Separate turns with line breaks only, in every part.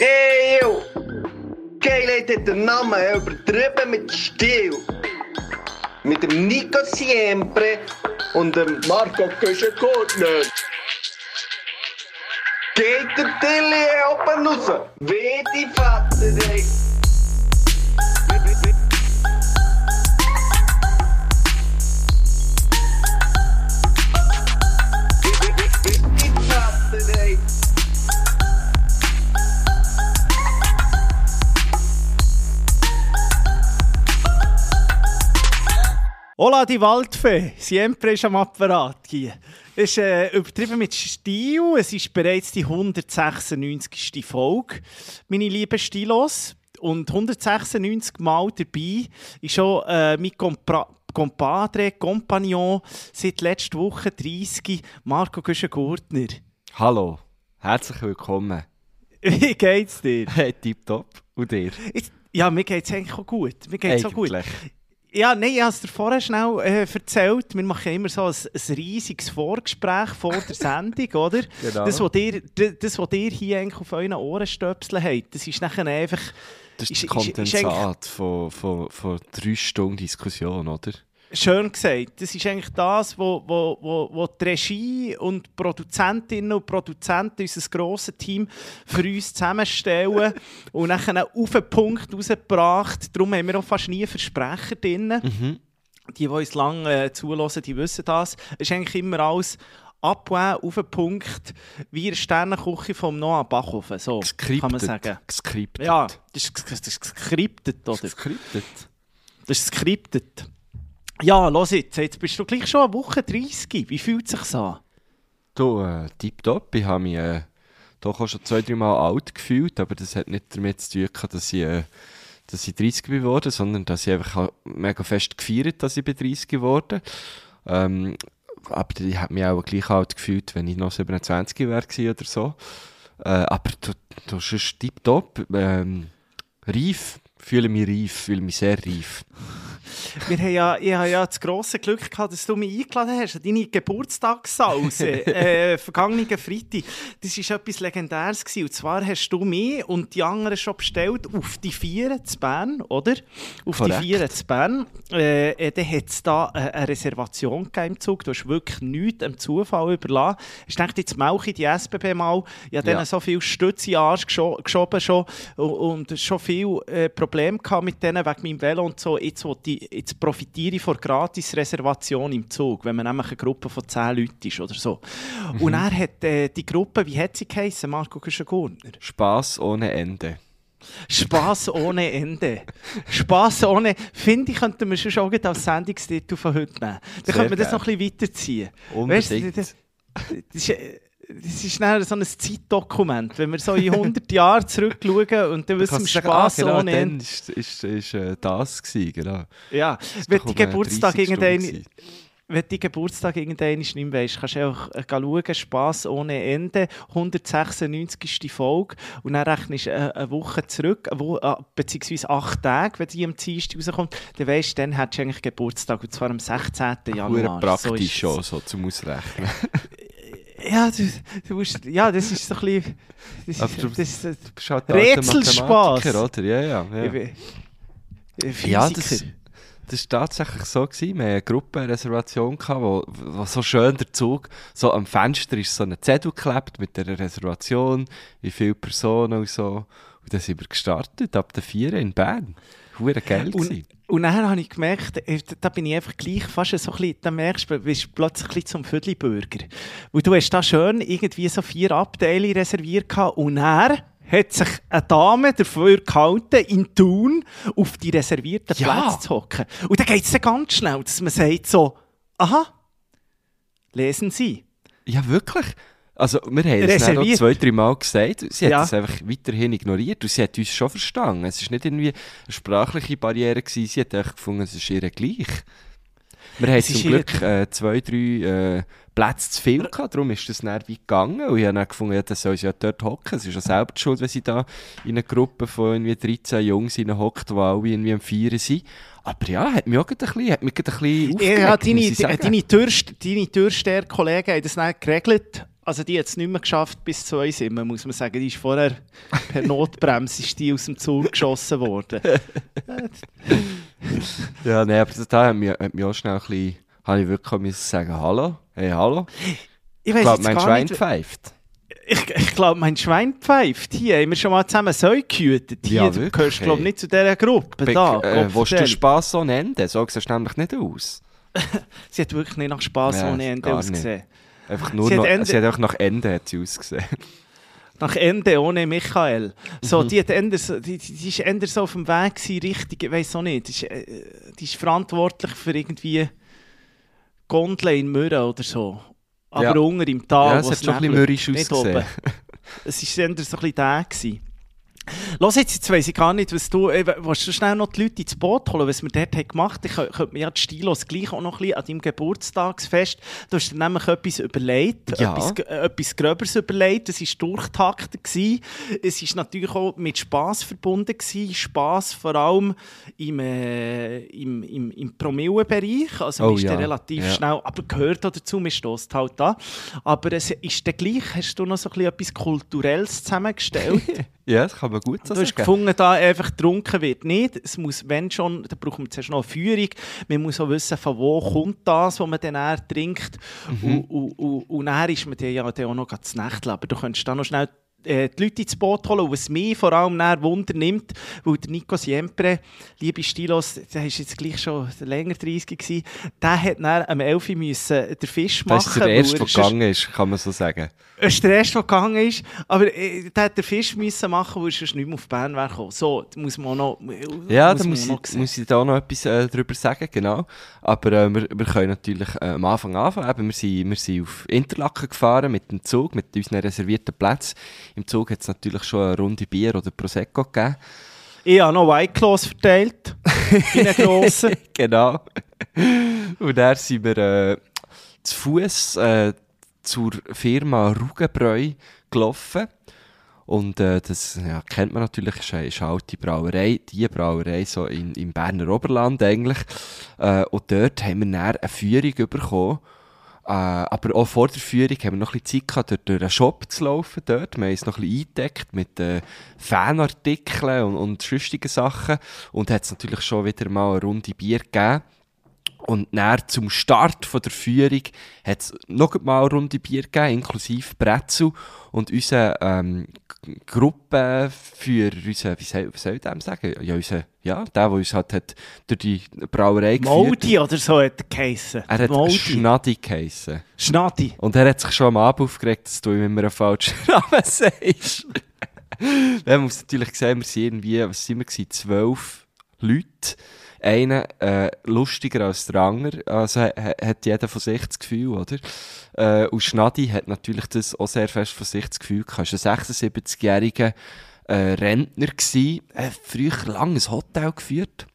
Ey, yo! Geilheit hat den Namen übertrieben mit Stil. Mit dem Nico Siempre und dem Marco Köschengurtner. Geht der Tilly oben raus? Wie die Vater, ey!
Hola, die Waldfee. Siempre ist am Apparat hier. Es ist äh, übertrieben mit Stil. Es ist bereits die 196. Folge, meine lieben Stilos. Und 196 Mal dabei ist schon äh, mein Compra Compadre, Compagnon, seit letzter Woche 30, Marco Güschen-Gurtner.
Hallo, herzlich willkommen.
Wie geht's dir?
Hey, tipptopp. Und dir?
Jetzt- Ja, mir geht's eigentlich auch gut. Mir geht's auch gut. Ja, nein, ich habe es dir vorher schnell äh, erzählt. Wir machen immer so ein, ein riesiges Vorgespräch vor der Sendung, oder?
Genau.
Das, was ihr, das, was ihr hier eigentlich auf euren Ohrenstöpseln habt, das ist nachher einfach...
Das
Ist-
ist
ist-
das
ist
Kondensat von, von, von drei Stunden Diskussion, oder?
Schön gesagt. Das ist eigentlich das, wo, wo, wo, wo die Regie und die Produzentinnen und Produzenten, unser grosses Team, für uns zusammenstellen und nachher auf den Punkt rausgebracht. Darum haben wir auch fast nie Versprecher drin.
Mhm.
Die, die uns lange äh, zulassen, die wissen das. Es ist eigentlich immer alles abwählen auf den Punkt, wie eine Sternenküche vom Noah Bachhofen. So
Geskriptet.
kann man sagen.
Geskriptet.
Ja, das ist, das ist geskriptet, oder?
Geskriptet.
Das ist skriptet. Ja, los jetzt. Jetzt bist du gleich schon eine Woche 30. Wie fühlt es sich an?
Du, äh, tipptopp. Ich habe mich äh, doch auch schon zwei, drei Mal alt gefühlt, aber das hat nicht damit zu tun dass ich, äh, dass ich 30 geworden sondern dass ich einfach mega fest gefeiert dass ich bin 30 geworden ähm, Aber ich habe mich auch gleich alt gefühlt, wenn ich noch 27 wäre oder so. Äh, aber du, du bist tipptopp. Ähm, reif. Fühle mich reif, fühle mich sehr reif.
Wir haben ja, ich habe ja das grosse Glück gehabt, dass du mich eingeladen hast deine Geburtstagssause äh, vergangenen Freitag. Das war etwas Legendäres. Gewesen. Und zwar hast du mich und die anderen schon bestellt auf die Vieren zu Bern, oder? Auf
Korrekt.
die Vieren zu Bern. Äh, dann hat es da eine Reservation gegeben im Zug. Du hast wirklich nichts dem Zufall überlassen. Ich dachte, jetzt melke ich die SBB mal. Ich habe
Ja.
denen so viel Stütze in den Arsch gescho geschoben schon und, und schon viel äh, Probleme gehabt mit denen wegen meinem Velo und so. Jetzt, will ich, jetzt profitiere ich von Gratis-Reservation im Zug, wenn man nämlich eine Gruppe von 10 Leuten ist oder so. Und er hat äh, die Gruppe, wie hat sie geheißen, Marco Güschen-Gurner?
Spaß ohne Ende.
Spaß ohne Ende. Spaß ohne. Finde ich, könnten wir schon gleich als Sendungstitel von heute nehmen. Dann
Sehr
könnte man das noch ein bisschen weiterziehen.
Unbedingt.
Weißt du, das, das ist, das ist dann so ein Zeitdokument, wenn wir so in 100 Jahre zurückschauen und dann wissen wir
du sagen, ah, genau,
ohne Ende.
ist, ist, ist äh, das gewesen, genau.
Ja, wenn die Geburtstag
30 Stunden
irgendein, wenn die Geburtstag irgendein nicht mehr weisst, kannst du auch äh, schauen, Spass ohne Ende, 196. Folge und dann rechnest du äh, eine Woche zurück, äh, beziehungsweise acht Tage, wenn die am Dienstag rauskommt, dann weisst du, dann hättest du eigentlich Geburtstag und zwar am 16.
Hure
Januar.
praktisch
So
schon, so zum Ausrechnen.
Ja, du, du musst, ja, das ist so ein bisschen... Das,
Aber du-
ist- das,
halt
Rätselspaß.
Oder? Ja, ja. ja.
ich
Ja, das, das war tatsächlich so. Gewesen. Wir hatten eine Gruppenreservation, gehabt, wo, wo so schön der Zug, so am Fenster ist so ein Zettel geklebt mit der Reservation, wie viele Personen und so. Und dann sind wir gestartet, ab der 4 in Bern. Hure geil
Und,
gewesen.
Und dann habe ich gemerkt, äh, da bin ich einfach gleich fast so ein bisschen, dann merkst du, du bist plötzlich ein bisschen zum Viertelbürger. Weil du hast da schön irgendwie so vier Abteile reserviert gehabt und er hat sich eine Dame dafür gehalten, in Thun auf die reservierten
Ja.
Plätze zu hocken. Und dann geht es ganz schnell, dass man sagt so, aha, lesen Sie.
Ja, wirklich. Also, wir haben es dann noch zwei, drei Mal gesagt. Sie
Ja.
hat es einfach weiterhin ignoriert und sie hat uns schon verstanden. Es war nicht irgendwie eine sprachliche Barriere. Gewesen. Sie hat einfach gefunden, es ist ihr gleich. Wir haben zum Glück äh, zwei, drei äh, Plätze zu viel gehabt, darum ist das dann weit gegangen. Und ich habe dann gefunden, ja, das soll sie ja dort hocken. Es ist ja selbst schuld, wenn sie da in einer Gruppe von irgendwie 13 Jungs hockt, die alle irgendwie am Feiern sind. Aber ja, hat mich auch ein bisschen, hat mich ein bisschen
Ja,
aufgeregt,
deine,
sagen.
deine, Türst, deine Türsteher-Kollegen haben das dann geregelt. Also die hat es nicht mehr geschafft bis zu uns immer, muss man sagen. Die ist vorher per Notbremse ist die aus dem Zug geschossen worden.
Ja, nein, aber da hat mich, hat mich auch schnell ein bisschen, habe ich wirklich müssen sagen, hallo, hey, hallo.
Ich
Ich glaube, mein Schwein
nicht-
pfeift.
Ich, ich glaube, mein Schwein pfeift. Hier haben wir schon mal zusammen Säu gehütet. Hier,
Ja,
du gehörst, glaube nicht zu dieser Gruppe.
Be-
da,
äh, willst du Spass so nennen? So siehst du nämlich nicht aus.
Sie hat wirklich nicht nach Spass ohne Ende ausgesehen.
Einfach nur
Sie hat
noch,
Ende-
sie hat einfach nach Ende hat sie ausgesehen.
Nach Ende ohne Michael. So,
Mhm.
die, hat Ende, die, die ist Ende so auf dem Weg gewesen, richtig, ich weiß auch nicht. Die ist, äh, die ist verantwortlich für irgendwie Gondeln in Mürren oder so. Aber
Ja.
unter im Tal.
ja, es hat schon ein bisschen mürrisch ausgesehen.
Es war eher so ein bisschen der. Gewesen. Los jetzt, jetzt weiss ich gar nicht, was du, äh, willst du schnell noch die Leute ins Boot holen, was wir dort haben gemacht haben? Ich kö- könnte mir ja die Stilos gleich auch noch ein bisschen an deinem Geburtstagsfest, du hast dir nämlich etwas überlegt,
Ja.
etwas, äh, etwas Gröberes überlegt, es war durchtaktet, gewesen. es war natürlich auch mit Spass verbunden, gewesen. Spass vor allem im, äh, im, im, im Promillenbereich, also
Oh
man ist
ja,
relativ
ja.
schnell, aber gehört auch dazu, man stößt halt an, aber es ist dann gleich, hast du noch so ein bisschen etwas Kulturelles zusammengestellt?
Ja, das kann man gut so
Du hast
sagen.
gefunden, da einfach getrunken wird nicht. Es muss, wenn schon, da brauchen wir zuerst noch eine Führung. Man muss auch wissen, von wo kommt das, was man dann trinkt.
Mhm.
Und, und, und, und dann ist man dann ja dann auch noch zu Nächteln. Aber du könntest da noch schnell äh, die Leute ins Boot holen. Und was mich vor allem dann Wunder nimmt, weil der Nico Siempre, liebe Stilos, der ist jetzt gleich schon länger 30 gewesen, der hat dann am 11 Uhr müssen den Fisch machen.
Das ist der erste,
er
der gegangen ist, kann man so sagen.
das ist der erste, der gegangen ist. Aber äh, der hat den Fisch müssen machen, weil er sonst nicht mehr auf Bern wäre gekommen. So, da muss man auch noch.
Ja,
muss
da muss
noch
ich, muss ich da noch etwas äh, drüber sagen, genau. Aber äh, wir, wir können natürlich äh, am Anfang anfangen. Eben, wir, sind, wir sind auf Interlaken gefahren mit dem Zug, mit unseren reservierten Plätzen. Im Zug hat es natürlich schon eine Runde Bier oder Prosecco gegeben.
Ich habe noch White Claws verteilt. in einen grossen.
genau. Und dann sind wir äh, zu Fuß äh, zur Firma Rugenbräu gelaufen. Und äh, das ja, kennt man natürlich, ist eine, ist eine alte Brauerei, die Brauerei so in, im Berner Oberland eigentlich. Äh, und dort haben wir dann eine Führung bekommen. Äh, aber auch vor der Führung haben wir noch ein bisschen Zeit gehabt, durch, durch einen Shop zu laufen dort. Wir haben es noch ein bisschen eingedeckt mit äh, Fanartikeln und, und sonstigen Sachen. Und hat es natürlich schon wieder mal eine Runde Bier gegeben. Und dann zum Start von der Führung hat es noch mal eine Runde Bier gegeben, inklusive Brezel. Und unser ähm, G- Gruppenführer, unser, wie soll, wie soll ich dem sagen? Ja, unser, ja, der, der uns halt hat durch die Brauerei geführt
Moldi oder so hat er geheissen.
Er hat
Moldi.
Schnadi geheissen.
Schnadi.
Und er hat sich schon am Abend aufgeregt, dass du ihm immer einen falschen Namen sagst. Wir haben uns natürlich gesehen, wir sind irgendwie, was sind wir gewesen, zwölf Leute. Einer äh, lustiger als der andere, also ha- ha- hat jeder von sich das Gefühl, oder? Äh, und Schnadi hat natürlich das auch sehr fest von sich das Gefühl gehabt. Er war ein 76-jähriger äh, Rentner, gewesen, äh, früher lange ein Hotel geführt.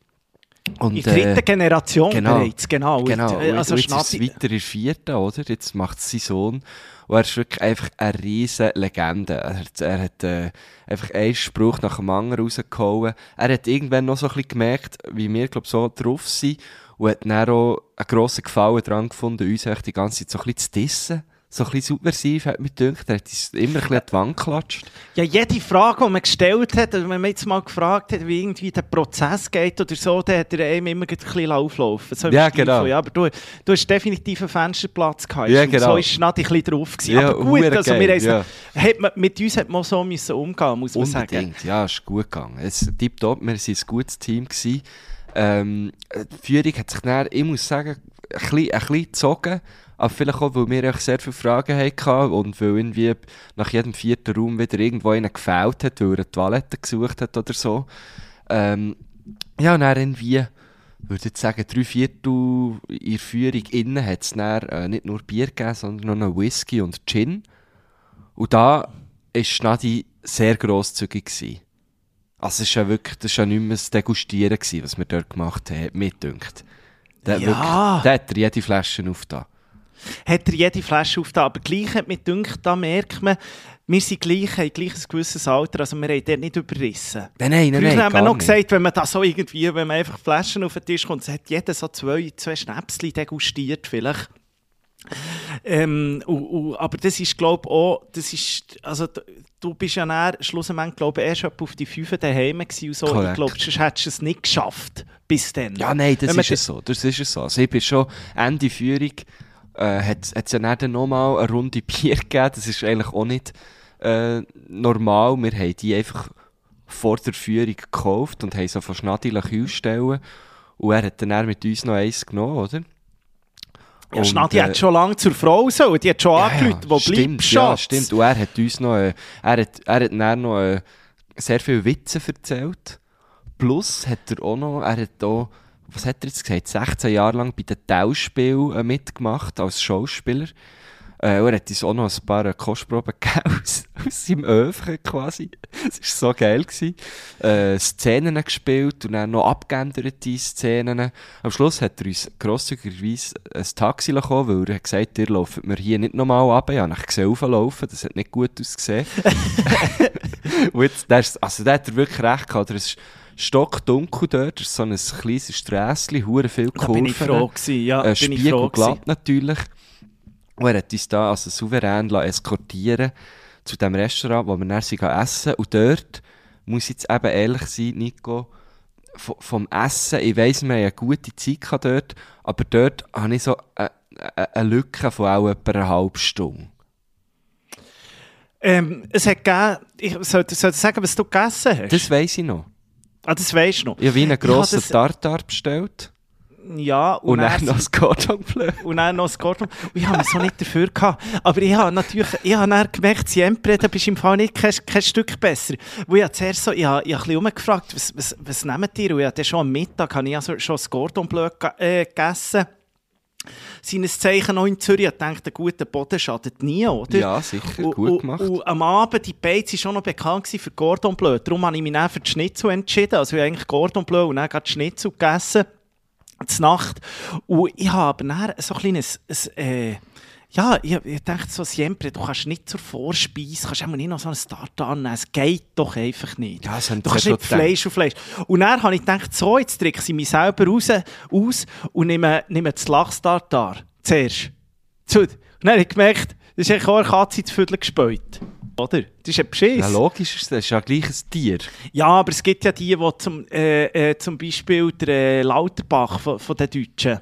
Und,
In der dritten
äh,
Generation
genau.
bereits, genau.
Genau,
Und, äh,
und
Also
jetzt ist es weiter in der vierten, oder? Jetzt macht es sein Sohn. Und er ist wirklich einfach eine riesen Legende. Er hat, er hat äh, einfach einen Spruch nach dem anderen rausgehauen. Er hat irgendwann noch so ein bisschen gemerkt, wie wir, glaube so drauf sind. Und hat dann auch einen grossen Gefallen daran gefunden, uns die ganze Zeit so ein bisschen zu dissen. So ein bisschen subversiv, hat mir gedacht. Er hat uns immer ein bisschen an die Wand geklatscht.
Ja, jede Frage, die man gestellt hat, wenn man jetzt mal gefragt hat, wie irgendwie der Prozess geht oder so, dann hat er einem immer ein bisschen auflaufen. So
Ja, genau.
Ja, aber du, du hast definitiv einen Fensterplatz gehabt.
Ja, genau.
So ist Schnadi ein bisschen drauf gewesen.
Ja,
aber gut, also wir haben
ja.
hat man, mit uns hat man so müssen umgehen, muss man sagen.
Unbedingt, ja, ist gut gegangen. Es tipptopp, wir waren ein gutes Team. Gewesen. Ähm, die Führung hat sich dann, ich muss sagen, ein bisschen, gezogen. Aber vielleicht auch, weil wir echt sehr viele Fragen hatten und weil irgendwie nach jedem vierten Raum wieder irgendwo einer gefällt hat, weil er eine Toilette gesucht hat oder so. Ähm, ja, und dann irgendwie, würde ich sagen, drei Viertel in Führung innen hat es äh, nicht nur Bier gegeben, sondern noch Whisky und Gin. Und da war Schnadi sehr grosszügig. Gewesen. Also es war ja wirklich, das war ja nicht mehr das Degustieren, gewesen, was wir dort gemacht haben, mir gedacht. Der, hat
Ja.
wirklich, der hat jede Flasche aufgetan.
hat er jede Flasche aufgetan. Aber gleich hat mir gedacht, da merkt man, wir sind gleich, haben gleich ein gewisses Alter, also wir haben dort nicht überrissen.
Nein, nein, nein,
Früher haben wir noch
nicht.
gesagt, wenn man da so irgendwie, wenn man einfach Flaschen auf den Tisch kommt, hat jeder so zwei, zwei Schnäpsli degustiert vielleicht. Ähm, und, und, aber das ist, glaube ich, auch, das ist, also du bist ja dann, schlussendlich, glaube ich, erst auf die 5 daheim gewesen und so.
Korrekt.
Ich glaube, sonst hättest du es nicht geschafft, bis dann.
Ja, nein, das ist es so. Das ist es so. Also ich bin schon Ende Führung, äh, hat es ja dann nochmal eine Runde Bier gegeben. Das ist eigentlich auch nicht äh, normal. Wir haben die einfach vor der Führung gekauft und haben so von Schnadil Kühlstellen. Und er hat dann mit uns noch eins genommen, oder?
Ja, Schnadi
äh,
hat schon lange zur Frau so, die hat schon
ja,
angerufen, wo
stimmt,
bleibst
Ja,
Schatz?
stimmt. Und er hat uns noch, äh, er hat, er hat noch äh, sehr viele Witze erzählt. Plus hat er auch noch, er hat auch, was hat er jetzt gesagt, 16 Jahre lang bei den Tauschspielen äh, mitgemacht als Schauspieler. Äh, er hat uns auch noch ein paar Kostproben gegeben aus, aus seinem Öfchen quasi. Das war so geil. Gewesen. Äh, Szenen gespielt und dann noch abgeänderte Szenen. Am Schluss hat er uns grosszügigerweise ein Taxi bekommen, weil er hat gesagt ihr lauft mir hier nicht nochmal ab. Ich habe ihn gesehen das hat nicht gut ausgesehen. und jetzt, der, also der hat er wirklich recht gehabt. Es ist stockdunkel dort, es ist so ein kleines Strässchen, hure viel
Da
Kurven.
bin ich froh gewesen, ja,
Äh, Spiegelglatt
gewesen.
natürlich. Und er hat uns da also souverän eskortieren zu dem Restaurant, wo wir dann sind essen. Und dort muss ich jetzt eben ehrlich sein, Nico, vom Essen, ich weiss, wir haben eine gute Zeit gehabt dort, aber dort habe ich so eine, eine- Lücke von auch etwa einer halben Stunde.
Ähm, es hat gegeben, ich sollte, sollte sagen, was du gegessen hast.
Das weiss ich noch.
ah, das weisst du noch.
Ich habe wie einen
Ich
grossen Tartar bestellt
Ja, und,
und,
dann
dann noch das Bleu.
und dann noch das Gordon. Und ich habe mich so nicht dafür gehabt. Aber ich habe natürlich, ich habe dann gemerkt, Siempre, da bist du im Fall nicht kein, kein Stück besser. Wo ich habe zuerst so, ich habe, ich habe ein bisschen rumgefragt, was, was, was nehmt ihr? Und ich habe schon am Mittag habe ich also schon das Gordon Bleu äh, gegessen. Seines Zeichen noch in Zürich. Ich dachte, ein guter Boden schadet nie, oder?
Ja, sicher,
Und-
gut
und-
gemacht.
Und am Abend, die Beiz war schon noch bekannt für Gordon Bleu. Darum habe ich mich dann für die Schnitzel entschieden. Also ich habe eigentlich Gordon Bleu und dann gerade Schnitzel gegessen. Zur Nacht. Und ich habe dann so ein kleines, ein, äh, ja, ich, ich dachte so, Siempre, du kannst nicht zur Vorspeise, kannst auch nicht noch so einen Start annehmen, es geht doch einfach nicht.
Ja,
du kannst nicht Fleisch auf Fleisch. Und dann habe ich gedacht, so, jetzt drücke ich mich selber raus, aus und nehme, nehme das Lachstartar zuerst. So, Und dann habe ich gemerkt, das ist eigentlich auch eine Katze zu Viertel gespäut. Oder? Das ist ein Beschiss.
Ja, logisch ist das, das ist ja gleich ein Tier.
Ja, aber es gibt ja die, die zum, äh, äh, zum Beispiel der äh, Lauterbach von, von den Deutschen,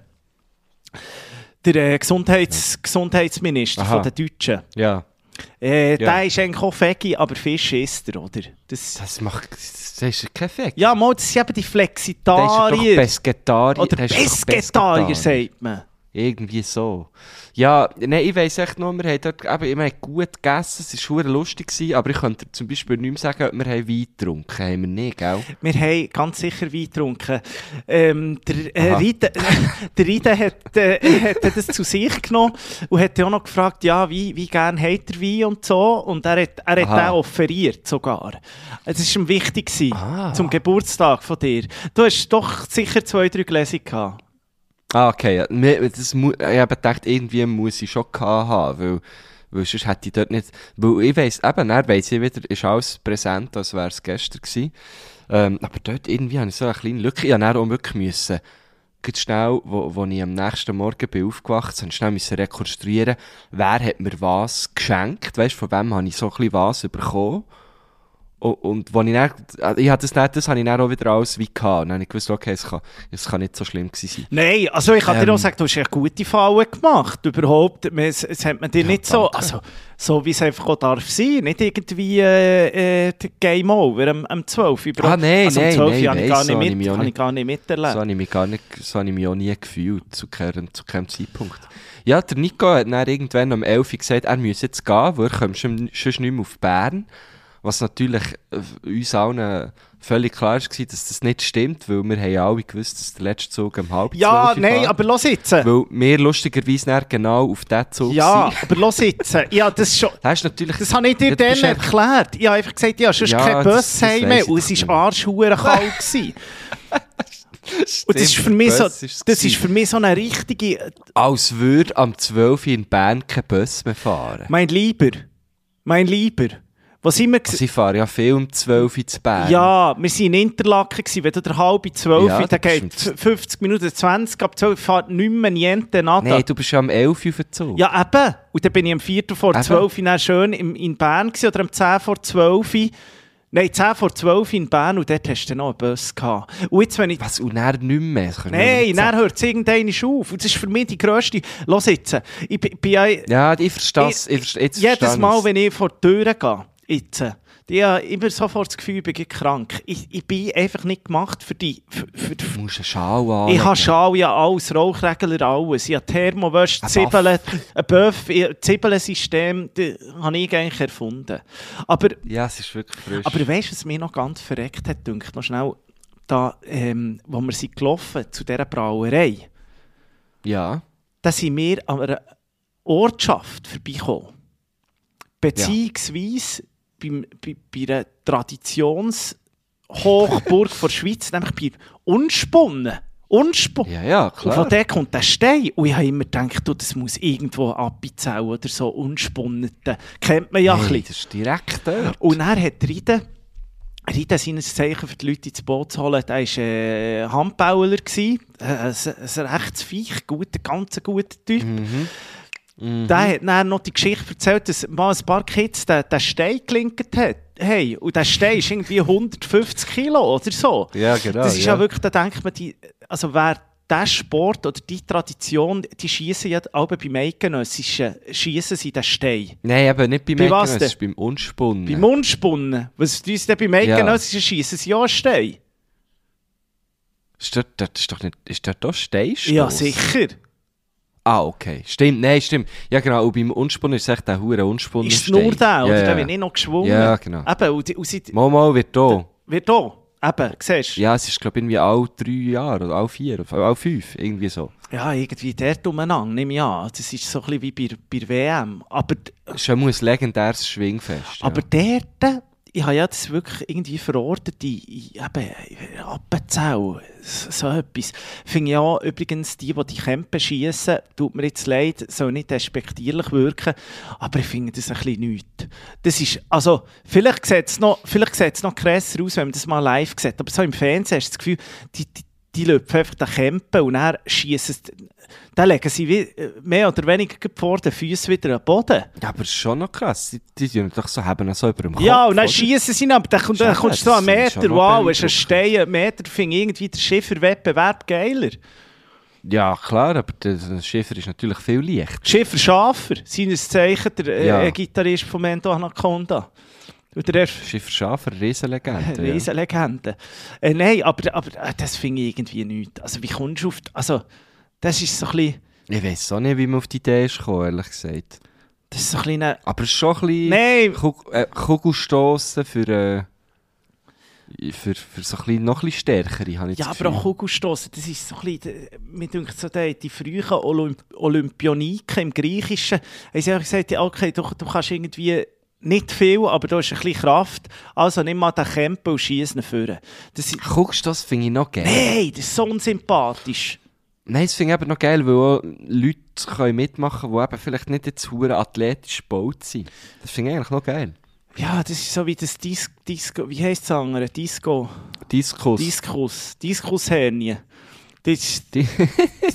der äh, Gesundheits Gesundheitsminister
Aha.
von den Deutschen,
Ja.
äh,
Ja.
der ist eigentlich auch Veggie, aber Fisch isst er, oder? Das,
Das macht, das ist kein Effekt.
ja, mal, das sind eben die
Der ist doch
Flexitarier.
Pesketarier.
Oder
ist
Pesketarier, sagt man.
Irgendwie so. Ja, nein, ich weiss echt nur, wir haben dort, eben, wir haben gut gegessen, es war verdammt lustig, gewesen, aber ich könnte zum Beispiel nicht mehr sagen, ob wir haben Wein getrunken haben. wir nicht, gell?
Wir haben ganz sicher Wein getrunken. Ähm, der, äh. Ride, der Ride hat, äh, hat das zu sich genommen und hat auch noch gefragt, ja, wie, wie gern hat er Wein und so. Und er hat, er hat
Aha.
den offeriert sogar. Es war ihm wichtig gewesen,
Ah.
zum Geburtstag von dir. Du hast doch sicher zwei, drei Gläser gehabt.
Ah, okay, ja. Mir- Das, ich habe gedacht, irgendwie muss ich schon haben, weil, weil sonst hätte ich dort nicht, weil ich weiss, eben, er weiss ich wieder, ist alles präsent, als wäre es gestern gewesen. Ähm, aber dort irgendwie habe ich so eine kleine Lücke, ich dann auch müssen, ganz schnell, wo, wo ich am nächsten Morgen bin aufgewacht bin, schnell müssen rekonstruieren, wer hat mir was geschenkt, weißt, von wem habe ich so ein bisschen was bekommen. Und, und wo ich dann, äh, ich hatte das nicht, das habe ich dann auch wieder alles wie gehabt. Und dann habe ich gewusst, okay, es kann, es kann nicht so schlimm gewesen sein.
Nein, also ich kann dir
Ähm.
auch sagen, du hast eine gute Falle gemacht. Überhaupt, es, es hat man dir
Ja,
nicht so,
danke.
also so wie es einfach auch darf sein, nicht irgendwie äh, äh, der Game Over am, am 12. Uhr.
Ah, nein,
also,
nein,
am 12.
nein,
habe ich
nein,
gar
so habe
nicht,
ich
habe gar nicht miterlebt.
So habe ich mich gar nicht, so habe ich mich auch nie gefühlt, zu keinem, zu keinem Zeitpunkt. Ja, der Nico hat dann irgendwann um 11 Uhr gesagt, er müsse jetzt gehen, weil er kommt schon, schon nicht mehr auf Bern. Was natürlich äh, uns allen völlig klar war, dass das nicht stimmt, weil wir haben alle gewusst, dass der letzte Zug um halb
ja, nein,
fährt.
aber los jetzt.
Weil wir lustigerweise dann genau auf diesen Zug
Ja,
sind.
aber los jetzt. Ja, das schon...
Das natürlich...
Das habe ich dir dann erklärt. Ich habe einfach gesagt, ja, sonst
Ja,
kein Bus
ich
und es
nicht.
war arschhuren kalt. gewesen. Und das ist, für mich so, das ist für mich so eine richtige...
Als würde am 12 Uhr in Bern kein Bus mehr fahren.
Mein Lieber, mein Lieber, Wo sind wir?
Sie fahren ja viel um 12 Uhr zu Bern.
Ja, wir waren in Interlaken, gewesen. wenn du der halbe 12
Ja,
Uhr,
da
dann geht
du-
50 Minuten, 20, ab 12 fährt nicht mehr niente nada.
Nein, du bist ja am 11 Uhr verzogen.
Ja, eben. Und dann bin ich am 4. vor
Eben.
12 Uhr dann schön in, in Bern gewesen, oder am 10 vor 12 Uhr. Nein, 10 vor 12 Uhr in Bern und dort hast du noch einen Bus gehabt. Und jetzt, wenn ich...
Was? Und dann nicht mehr?
Nein, dann hört es irgendwann auf. Und das ist für mich die grösste... Los jetzt, ich bin ja...
Ja, ich verstehe es.
Jedes Mal, wenn ich vor die Tür gehe, jetzt, ich habe immer sofort das Gefühl, ich bin krank. Ich, ich bin einfach nicht gemacht für die... Für, für,
Du musst einen Schal an.
ich habe Schal, ja alles, Rauchregler, alles. Ich habe Thermowäsche,
Ein
Zwiebeln, ein Böff, Zwiebelensystem, das habe ich eigentlich erfunden. Aber,
Ja, es ist wirklich frisch.
aber weißt du, was mich noch ganz verreckt hat, denke noch schnell, da, ähm, wo wir sind gelaufen zu dieser Brauerei,
ja.
da sind wir an einer Ortschaft vorbeigekommen. Beziehungsweise beim, bei, bei einer Traditionshochburg der Schweiz, nämlich bei Unspunnen. Unspunnen.
Ja, ja,
Und von
klar.
der kommt der Stein. Und ich habe immer gedacht, du, das muss irgendwo Appenzell oder so unspunneten. Kennt man ja ein
Hey,
bisschen.
das ist direkt dort.
Und er hat Riden, Riden seines Zeichen für die Leute ins Boot zu holen. Er war äh, Handbauer, äh, ein, ein recht feich, guter, ganz guter Typ.
Mhm.
Der hat dann noch die Geschichte erzählt, dass mal ein paar Kids den, den Stein gelinkt hat. Hey, und der Stein ist irgendwie 150 Kilo oder so.
Ja, genau.
Das ist ja,
ja
wirklich, da denkt man, die, also wer der Sport oder die Tradition, die schießen ja auch beim Eidgenössischen, schießen sie den Stein.
Nein, eben nicht beim
Bei
ist beim Unspunnen.
Beim Mundspunnen, was sie denn beim Eidgenössischen schießen sie ja einen Stein?
ist, dort, dort ist doch nicht... Ist dort auch Steinstoss?
Ja, sicher.
Ah, okay. Stimmt, nein, stimmt. Ja, genau. Und beim Unspunnen ist es echt der hure Unspunnen
Ist nur der, oder?
ja,
Der wird nicht noch geschwungen.
Ja, genau.
Eben, und, und
Mal, mal wird da.
wird da. Eben, siehst du?
Ja, es ist, glaube ich, irgendwie alle drei Jahre oder alle vier, oder alle fünf, irgendwie so.
Ja, irgendwie dort umeinander, nehme ich an. Das ist so ein bisschen wie bei, bei WM. Aber,
schon ein legendäres Schwingfest.
aber
ja.
dort, ich habe ja das wirklich irgendwie verortet in, in eben, Appenzell, so, etwas. Finde auch übrigens, die, die die Kämpfe schiessen, tut mir jetzt leid, soll nicht despektierlich wirken, aber ich finde das ein bisschen nichts. Das ist, also, vielleicht sieht es noch, noch krasser aus, wenn man das mal live sieht, aber so im Fernsehen hast du das Gefühl, die, die, die löpfen einfach den Kämpfen und dann schiessen sie, dann legen sie wie, mehr oder weniger vor den Füßen wieder den Boden.
Ja, aber ist schon noch krass. Die, die tun doch so, haben so über dem Kopf.
Ja, und dann schießen sie ihn, aber dann, dann kommst du so einen Meter, wow, ist ein. Stein, ein Meter, finde irgendwie der Schifferwettbewerb geiler.
Ja, klar, aber der Schiffer ist natürlich viel leicht.
Schiffer Schafer, seines Zeichen der äh,
Ja.
Gitarrist von Mento Anaconda. Der
Schiffer Schafer, Riesenlegende. ja.
Riesenlegende. Äh, nein, aber, aber äh, das finde ich irgendwie nichts. Also wie kommst du auf... Die, also, das ist so ein bisschen...
Ich weiß auch nicht, wie man auf die Idee ist gekommen, ehrlich gesagt.
Das ist so ein bisschen... eine-
Aber es ist schon ein bisschen
Nein,
Kug äh, Kugelstossen für, äh, für, für so ein bisschen, noch ein bisschen stärkere, habe ich
Ja, aber auch. Kugelstossen, das ist so ein bisschen, äh, mir denkt so, die, die frühen Olymp Olympioniken im Griechischen, haben sie gesagt, ja, okay, du, du kannst irgendwie nicht viel, aber du hast ein bisschen Kraft, also nimm mal den Kämpfen und schieß ihn führen. Das ist,
Kugelstoss finde ich noch geil.
nein, das ist so unsympathisch.
Nein, das finde ich eben noch geil, weil auch Leute können mitmachen können, die eben vielleicht nicht jetzt hure athletisch gebaut sind. Das finde ich eigentlich noch geil.
Ja, das ist so wie das Dis Disco, wie heisst das andere? Disco,
Diskus.
Diskus, Diskushernie. Das,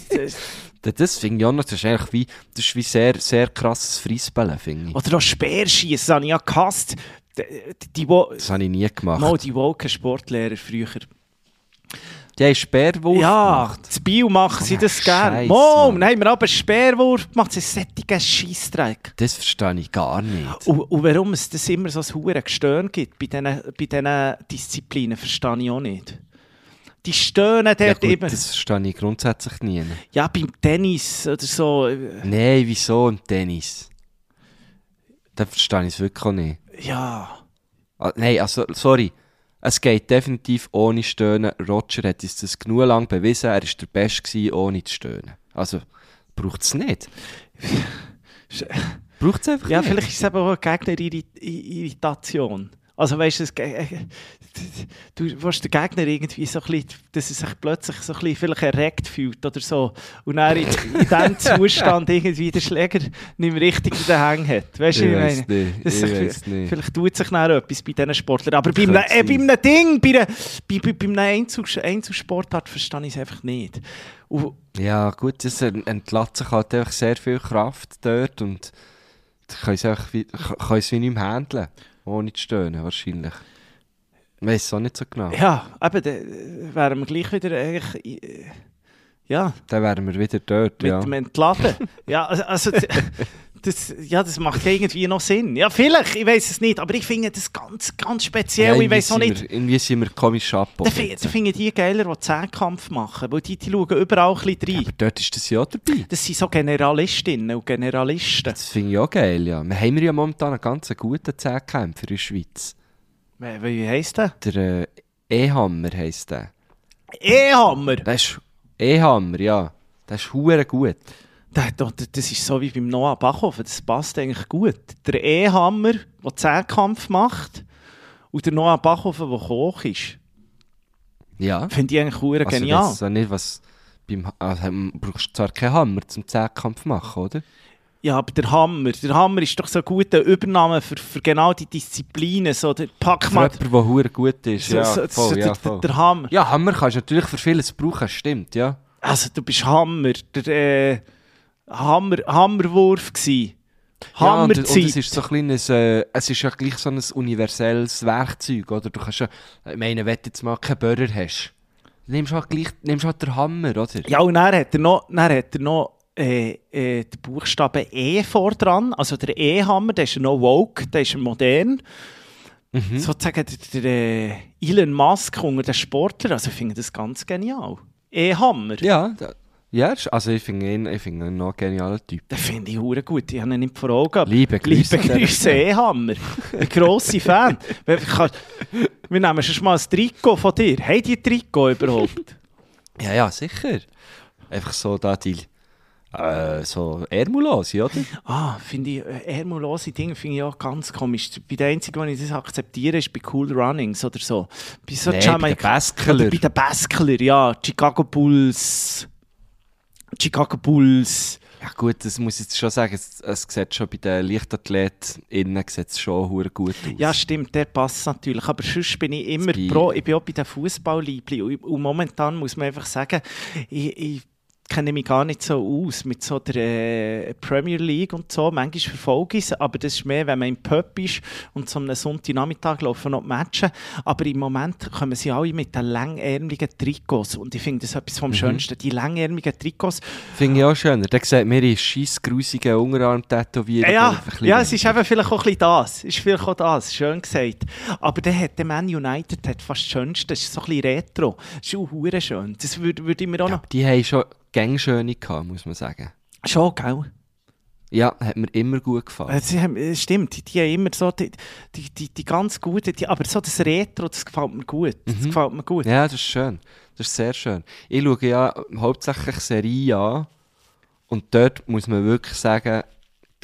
ist- das,
Das- Das finde ich auch noch, das ist eigentlich wie, das ist wie sehr, sehr krasses Freisbällen, finde ich.
oder auch Speerschießen, das habe ich ja gehasst. Die, die, die,
Das habe ich nie gemacht.
Mal die woken Sportlehrer früher.
Die haben Speerwurf
Ja,
gemacht.
das Bio machen sie
Oh,
das gerne. Mom, haben wir aber einen Speerwurf gemacht, das ist ein Scheissdreck.
Das verstehe ich gar nicht.
Und, und warum es das immer so ein hohes Gestöhn gibt bei diesen, bei diesen Disziplinen, verstehe ich auch nicht. Die stöhnen dort
Ja, gut,
immer.
das verstehe ich grundsätzlich nie.
Ja, beim Tennis oder so. äh,
Nein, wieso im Tennis? Da verstehe ich es wirklich auch nicht.
Ja.
Ah, Nein, also, sorry. Es geht definitiv ohne Stöhnen. Roger hat uns das genug lang bewiesen. Er war der Beste ohne zu stöhnen. Also, braucht es nicht. braucht es einfach
Ja,
nicht.
vielleicht ist es eben auch eine Gegnerirritation. Also weißt du, äh, du willst den Gegner irgendwie so ein bisschen, dass er sich plötzlich so ein bisschen vielleicht erregt fühlt oder so und dann in, in diesem Zustand irgendwie den Schläger nicht mehr richtig in den Hängen hat. Weißt du,
Ich
ich meine?
nicht, ich
sich-
nicht.
Vielleicht tut sich dann etwas bei diesen Sportlern. Aber bei einem, äh, bei einem Ding, bei einer, bei, bei, bei einer Einzel Einzelsportart verstehe ich es einfach nicht. Und,
Ja, gut, es ent- entlässt sich halt einfach sehr viel Kraft dort und kann es wie nicht mehr handeln, ohne zu stöhnen, wahrscheinlich. Ich weiß es auch nicht so genau.
ja, eben, dann wären wir gleich wieder eigentlich, äh, ja,
Dann wären wir wieder dort,
mit
ja.
dem Entladen. ja, also, also das, ja, das macht irgendwie noch Sinn. Ja, vielleicht, ich weiß es nicht, aber ich finde das ganz, ganz speziell.
Ja,
ich weiß auch nicht.
Wir, irgendwie sind wir komisch ab.
Da da finde die geiler, die Zehnkampf machen, weil die, die schauen überall ein bisschen rein.
Aber dort ist das ja dabei.
Das sind so Generalistinnen und Generalisten.
Das finde ich auch geil, ja. Wir haben ja momentan einen ganz guten Zehnkämpfer in der Schweiz.
Wie, heisst der?
Der äh, E-Hammer heisst der.
E-Hammer!
E-Hammer, ja. Der ist hure gut.
Da- da- da- Das ist so wie beim Noah Bachhofen, das passt eigentlich gut. Der E-Hammer, der Zehnkampf macht, und der Noah Bachhofen, der Koch ist.
Ja.
Finde ich eigentlich
Also,
genial.
auch nicht, was... Beim, also, du brauchst zwar keinen Hammer zum Zehnkampf machen, oder?
Ja, aber der Hammer, der Hammer ist doch so eine gute Übernahme für, für genau die Disziplinen. So, der pack
Für jemanden, der gut ist.
so,
ja,
so,
voll,
so,
ja,
der,
voll.
der Hammer.
ja, Hammer kannst du natürlich für vieles brauchen, stimmt, ja.
Also, du bist Hammer. Der äh, Hammer, Hammerwurf gsi.
Ja, und, und
Hammerzeit.
es ist so ein kleines, äh, es ist ja gleich so ein universelles Werkzeug, oder? Du kannst ja, ich meine, wenn du jetzt mal keinen Böller hast, nimmst du halt gleich, nimmst halt den Hammer, oder?
Ja, und dann hat er noch, dann hat er noch äh, äh, den Buchstaben E vor dran. Also der E-Hammer, der ist ja noch woke, der ist modern.
Mhm.
Sozusagen der, der äh, Elon Musk unter den Sportlern. Also ich finde das ganz genial. E-Hammer.
Ja, da, ja, also ich finde ihn, ich finde ihn noch ein genialer Typ.
Den finde ich hure gut. Ich habe ihn nicht vor Augen. aber
Liebe Grüße
Liebe Grüße, E-Hammer. Ein grosser Fan. Wir nehmen schon mal ein Trikot von dir. Haben die Trikot überhaupt?
Ja, ja, sicher. Einfach so da die, äh, so Ärmellose, oder?
Ah, finde ich, äh, ärmellose Dinge finde ich auch ganz komisch. Bei der einzige, wo ich das akzeptiere, ist bei Cool Runnings oder so. Bei so
Nee, bei den
Jamaika-
Baskler.
Oder bei den Baskler, ja. Chicago Bulls. Chicago Bulls.
Ja gut, das muss ich jetzt schon sagen, es, es sieht schon bei den Leichtathleten innen sieht schon gut aus.
Ja, stimmt, der passt natürlich. Aber sonst bin ich immer pro. Ich bin auch bei den Fußballliebli. Und, und momentan muss man einfach sagen, ich, ich kenne mich gar nicht so aus mit so der äh, Premier League und so. Manchmal verfolge ich es, aber das ist mehr, wenn man im Pub ist und so am Sonntagnachmittag laufen noch die Matches. Aber im Moment kommen sie alle mit den längärmeligen Trikots. Und ich finde das etwas
Mhm.
vom Schönsten. Die längärmeligen Trikots.
Finde ich auch schöner. Der sieht mir in scheissgrusigen Unterarm tätowiert.
Ja, ja, es ist eben vielleicht auch ein bisschen das. Ist vielleicht auch das, schön gesagt. Aber der hat der Man United hat fast das Schönste. Das ist so ein bisschen retro. Das ist auch schön. Das würde würd ich mir auch noch...
Die haben schon Gangschöne gehabt, muss man sagen.
Schon, gell?
Ja, hat mir immer gut gefallen.
Äh, Sie haben, äh, stimmt, die, die haben immer so die, die, die, die ganz guten, die, aber so das Retro, das gefällt mir gut. Das gefällt mir gut.
Ja, das ist schön. Das ist sehr schön. Ich schaue ja hauptsächlich Serie an. Und dort muss man wirklich sagen,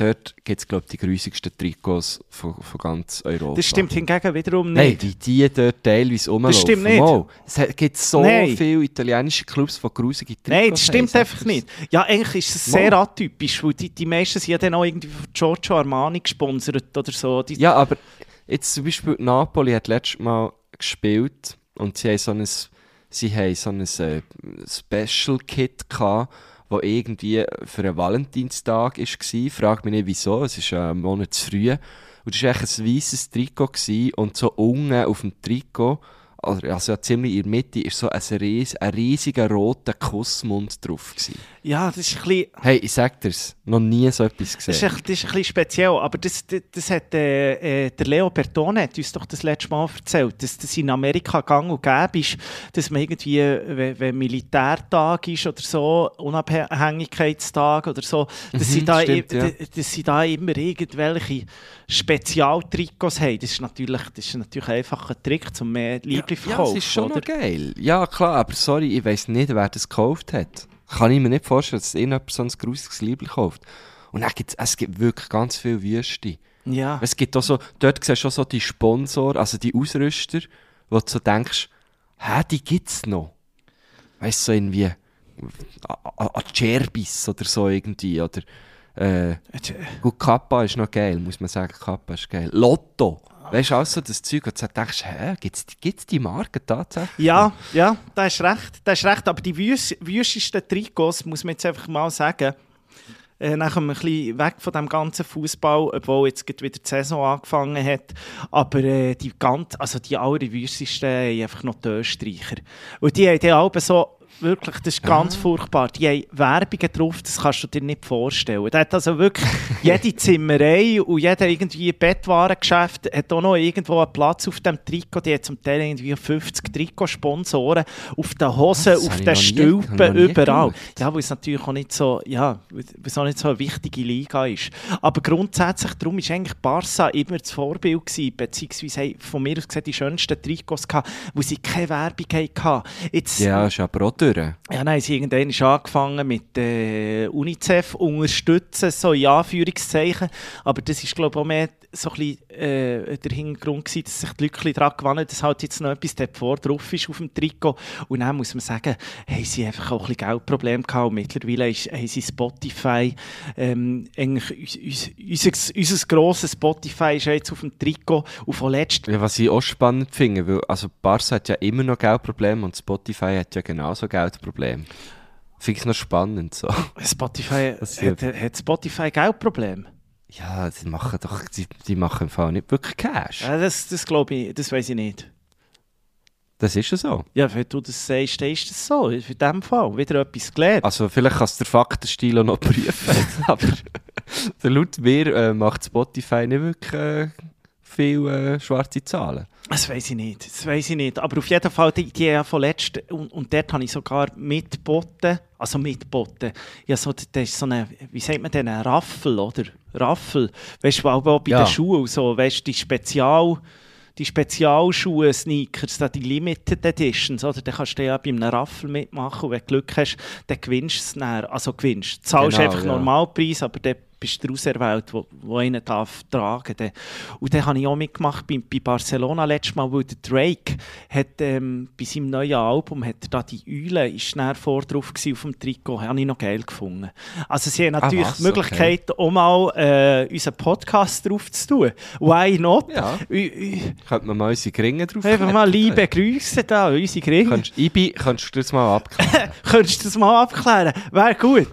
dort gibt es, glaube ich, die grusigsten Trikots von, von ganz Europa.
Das stimmt hingegen wiederum
Nein,
nicht.
wie die dort teilweise rumlaufen.
stimmt nicht.
Mal, es gibt so
Nein.
viele italienische Clubs, die grusige Trikots
Nein, das stimmt
haben,
einfach nicht. Ja, eigentlich ist es
Mal.
sehr atypisch, weil die, die meisten sind ja dann auch irgendwie von Giorgio Armani gesponsert oder so. Die,
Ja, aber jetzt zum Beispiel Napoli hat letztes Mal gespielt und sie haben so ein, sie haben so ein äh, Special Kit gehabt, wo irgendwie für einen Valentinstag war. Frag mich nicht wieso, es ist ja ein Monat zu früh. Und das war ein weißes Trikot und so unten auf dem Trikot, also ja, ziemlich in der Mitte, ist so ein, ries, ein riesiger roter Kussmund drauf gewesen.
ja, das ist ein bisschen...
Hey, ich sag dir's, noch nie so etwas
Das ist,
gesehen.
echt, das ist ein bisschen speziell, aber das, das, das hat, äh, äh, der Leo Bertone hat uns doch das letzte Mal erzählt, dass das in Amerika gang und gäbe ist, dass man irgendwie, wenn, wenn Militärtag ist oder so, Unabhängigkeitstag oder so, dass,
Mhm,
sie, da,
stimmt, ja.
dass sie da immer irgendwelche Spezialtrikots haben. Das ist natürlich, das ist natürlich einfach ein Trick, um mehr Liebe zu
Ja, es ist schon
oder?
noch geil. Ja, klar, aber sorry, ich weiss nicht, wer das gekauft hat. Kann ich mir nicht vorstellen, dass irgendjemand so ein grusiges Liebling kauft. Und dann gibt's, es gibt wirklich ganz viele Wüste.
Ja.
Es gibt auch so, dort siehst du auch so die Sponsor, also die Ausrüster, wo du so denkst, hä, die gibt's noch. Weißt du, so irgendwie, an Cerbis oder so irgendwie, oder, äh, gut, Kappa ist noch geil, muss man sagen, Kappa ist geil. Lotto. Weißt du, also das Zeug, wo du denkst, hä, gibt's, gibt's die Marke tatsächlich?
Ja, ja, da hast recht, da hast recht. Aber die wüs- wüstesten Trikots, muss man jetzt einfach mal sagen, äh, nachher ein bisschen weg von dem ganzen Fußball, obwohl jetzt wieder die Saison angefangen hat. Aber äh, die ganz, also die allerwüstesten haben einfach noch die Österreicher. Und die haben dann alle so Wirklich, das ist ganz furchtbar. Die haben Werbungen drauf, das kannst du dir nicht vorstellen. Da hat also wirklich jede Zimmerei und jeder irgendwie Bettwarengeschäft hat auch noch irgendwo einen Platz auf dem Trikot. Die hat zum Teil irgendwie 50 Trikotsponsoren auf den Hosen,
Das
auf den Stülpen, überall. Ja, weil es natürlich auch nicht so, ja, weil es auch nicht so eine wichtige Liga ist. Aber grundsätzlich, darum war eigentlich Barca immer das Vorbild gewesen, beziehungsweise haben von mir aus gesehen die schönsten Trikots gehabt, wo sie keine Werbung hatten. Jetzt,
Ja, ist aber auch durch.
ja, dann haben sie irgendwann schon angefangen mit äh, UNICEF unterstützen, so in Anführungszeichen. Aber das ist, glaube ich, auch mehr so ein bisschen, äh, der Hintergrund gewesen, dass sich die Leute daran gewöhnen, dass halt jetzt noch etwas dort vor drauf ist auf dem Trikot. Und dann muss man sagen, haben sie einfach auch ein bisschen Geldprobleme gehabt. Und mittlerweile ist, haben sie Spotify, ähm, eigentlich uns, uns, unser, unser grosses Spotify ist ja jetzt auf dem Trikot. Und von letzt
Ja, was ich auch spannend finde, weil also Barca hat ja immer noch Geldprobleme und Spotify hat ja genauso Geldprobleme. Finde ich noch spannend so.
Spotify, hat, hat Spotify Geldprobleme?
Ja, die machen doch, die, die machen im Fall nicht wirklich Cash.
Ja, das, das glaube ich, das weiß ich nicht.
Das ist ja so.
Ja, wenn du das sagst, dann ist das so. In diesem Fall wieder etwas gelernt.
Also vielleicht kannst du den Faktenstil auch noch prüfen, aber laut mir äh, macht Spotify nicht wirklich äh, viel äh, schwarze Zahlen.
Das weiß ich nicht. Das weiß ich nicht. Aber auf jeden Fall, die, die ja von letzt, und, und dort habe ich sogar mitgeboten, also mitgeboten. Ja, so, das ist so eine, wie sagt man denn, ein Raffel, oder? Raffel. Weißt du, auch bei
Ja.
den Schuhen, so, weißt du, die Spezial, die Spezialschuhe, Sneakers, die Limited Editions, oder? Da kannst du ja bei einem Raffel mitmachen und wenn du Glück hast, dann gewinnst du es dann. Also gewinnst. Du zahlst
Genau,
einfach
ja.
Normalpreis, aber dann bist du auserwählt, wo, wo einen darf tragen darf. Und dann habe ich auch mitgemacht bei, bei Barcelona letztes Mal, weil der Drake hat, ähm, bei seinem neuen Album hat er da die Eule ist näher vor drauf gewesen auf dem Trikot, habe ich noch geil gefunden. Also sie haben natürlich
was?
die Möglichkeit, auch mal äh, unseren Podcast drauf zu tun. Why not?
Ja. Könnte man mal unsere Gringe drauf
Einfach mal liebe Grüße da, unsere Gringe.
Kannst, Ibi, kannst du das mal abklären?
Könntest du das mal abklären? Wäre gut.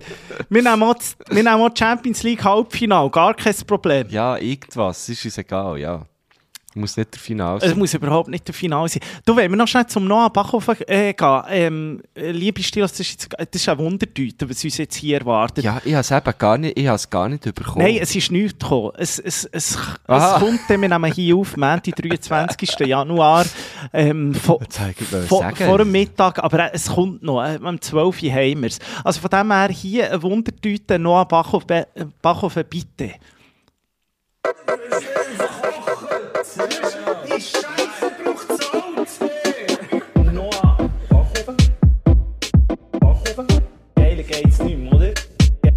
Wir nehmen auch, wir nehmen auch Champions League Halbfinale, gar kein Problem.
ja, irgendwas, ist uns egal, ja. Muss nicht der Finale
Es
sein.
muss überhaupt nicht der Finale sein. Du, wenn wir noch schnell zum Noah Bachhofen äh, gehen, ähm, äh, liebe Stilos, das ist, jetzt, das ist ein Wunderdeuter, was uns jetzt hier erwartet.
Ja, ich habe es eben gar nicht, ich habe es gar nicht bekommen.
Nein, es ist nichts gekommen. Es, es, es, es kommt dann, wir nehmen hier auf, Montag, 23. Januar, ähm, vor, vor, vor dem Mittag, aber äh, es kommt noch, äh, am 12. Uhr haben wir es. Also von dem her hier ein Wunderdeuter, Noah Bachhofen, äh, Bachhofen bitte. Noah Bachhofen. Bachhofen. Geiler geht's nicht mehr, oder?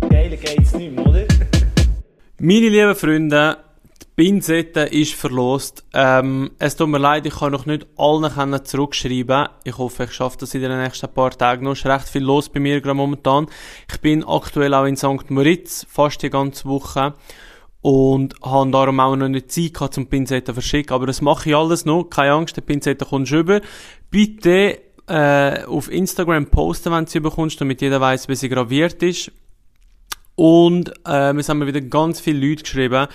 Geiler geht's nicht mehr, oder?
Meine lieben Freunde, die Pinzette ist verlost. Ähm, es tut mir leid, ich kann noch nicht allen zurückschreiben. Ich hoffe, ich schaffe das in den nächsten paar Tagen noch. Es ist recht viel los bei mir gerade momentan. Ich bin aktuell auch in St. Moritz, fast die ganze Woche. Und habe darum auch noch nicht Zeit gehabt, zum Pinzette verschicken. Aber das mache ich alles noch. Keine Angst, der Pinzette kommt schon über. Bitte, äh, auf Instagram posten, wenn du sie bekommst, damit jeder weiß, wie sie graviert ist. Und äh, es haben mir wieder ganz viele Leute geschrieben,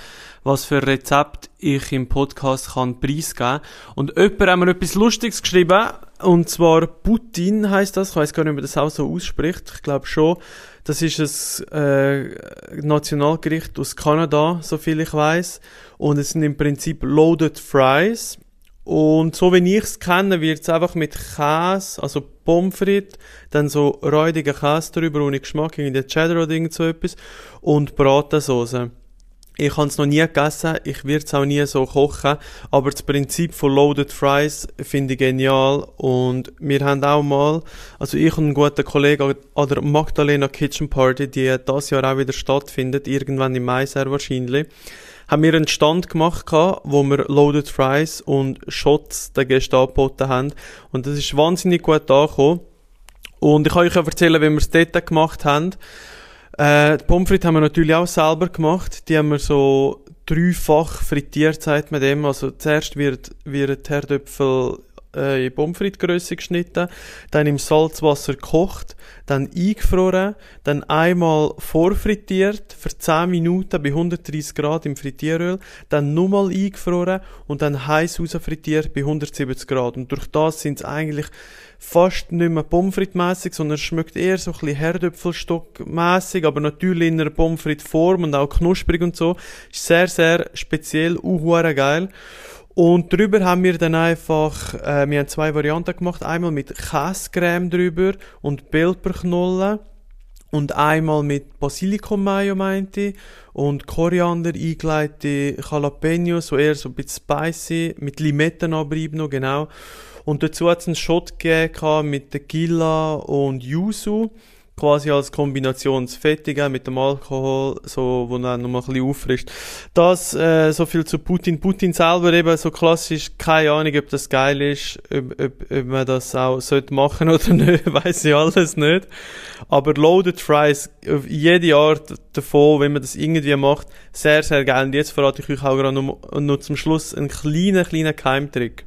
was für Rezept ich im Podcast kann preisgeben. Und jemand hat mir etwas Lustiges geschrieben, und zwar Putin heißt das. Ich weiß gar nicht, ob man das auch so ausspricht. Ich glaube schon. Das ist ein äh, Nationalgericht aus Kanada, so viel ich weiß. Und es sind im Prinzip Loaded Fries. Und so wie ich es kenne, wird es einfach mit Käse, also Pommes frites, dann so räudiger Käse drüber, ohne Geschmack, irgendwie Cheddar oder irgend so etwas, und Bratensauce. Ich habe es noch nie gegessen, ich werde es auch nie so kochen, aber das Prinzip von Loaded Fries finde ich genial und wir haben auch mal, also ich und ein guter Kollege an der Magdalena Kitchen Party, die das Jahr auch wieder stattfindet, irgendwann im Mai sehr wahrscheinlich, haben wir einen Stand gemacht, wo wir Loaded Fries und Shots den Gästen angeboten haben. Und das ist wahnsinnig gut angekommen. Und ich kann euch erzählen, wie wir es dort gemacht haben. Äh, die Pommes frites haben wir natürlich auch selber gemacht. Die haben wir so dreifach frittiert, sagt man dem. Also zuerst wird, wird Herdöpfel äh, in Pommes frites geschnitten, dann im Salzwasser gekocht, dann eingefroren, dann einmal vorfrittiert für 10 Minuten bei 130 Grad im Frittieröl, dann nochmal eingefroren und dann heiß rausfrittiert bei 170 Grad. Und durch das sind es eigentlich fast nicht mehr Pommes frites sondern es schmeckt eher so ein bisschen Herdöpfelstock-mässig, aber natürlich in einer Pommes frites Form und auch knusprig und so. Ist sehr, sehr speziell, auch geil. Und drüber haben wir dann einfach, äh, wir haben zwei Varianten gemacht. Einmal mit Käsecreme drüber und Pilperknollen. Und einmal mit Basilikum Mayo meinte ich. Und Koriander eingelegte Jalapenos, so eher so ein bisschen spicy. Mit Limettenabrieb noch, genau. Und dazu hat es einen Shot gegeben mit Tequila und Yuzu quasi als Kombinationsfettige mit dem Alkohol, so, wo dann nochmal ein bisschen auffrischt. Das, äh, so viel zu Putin. Putin selber eben so klassisch, keine Ahnung, ob das geil ist, ob, ob, ob man das auch sollte machen oder nicht, weiß ich alles nicht. Aber Loaded Fries, auf jede Art davon, wenn man das irgendwie macht, sehr, sehr geil. Und jetzt verrate ich euch auch gerade noch, noch zum Schluss einen kleinen, kleinen Keimtrick.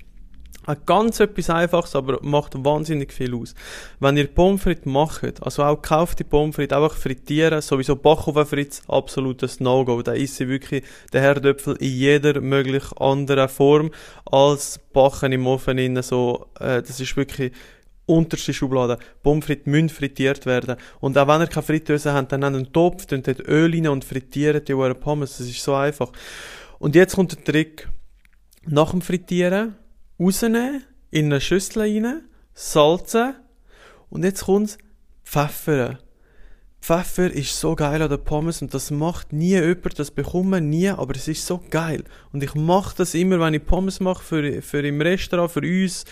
Ganz etwas Einfaches, aber macht wahnsinnig viel aus. Wenn ihr Pommes frites macht, also auch kaufte Pommes frites, einfach frittieren, sowieso Backofen-Fritz, absolutes No-Go. Da isst sie wirklich der Herdöpfel in jeder möglich anderen Form als Backen im Ofen innen, so, äh, das ist wirklich unterste Schublade. Pommes frites müssen frittiert werden. Und auch wenn ihr keine Fritteuse habt, dann nehmt einen Topf, dann dort Öl rein und frittiert die Pommes. Das ist so einfach. Und jetzt kommt der Trick. Nach dem Frittieren rausnehmen, in eine Schüssel rein, salzen und jetzt kommt's Pfeffern. Pfeffer ist so geil an der Pommes und das macht nie jemand, das bekommt nie, aber es ist so geil. Und ich mache das immer, wenn ich Pommes mache, für, für im Restaurant, für uns,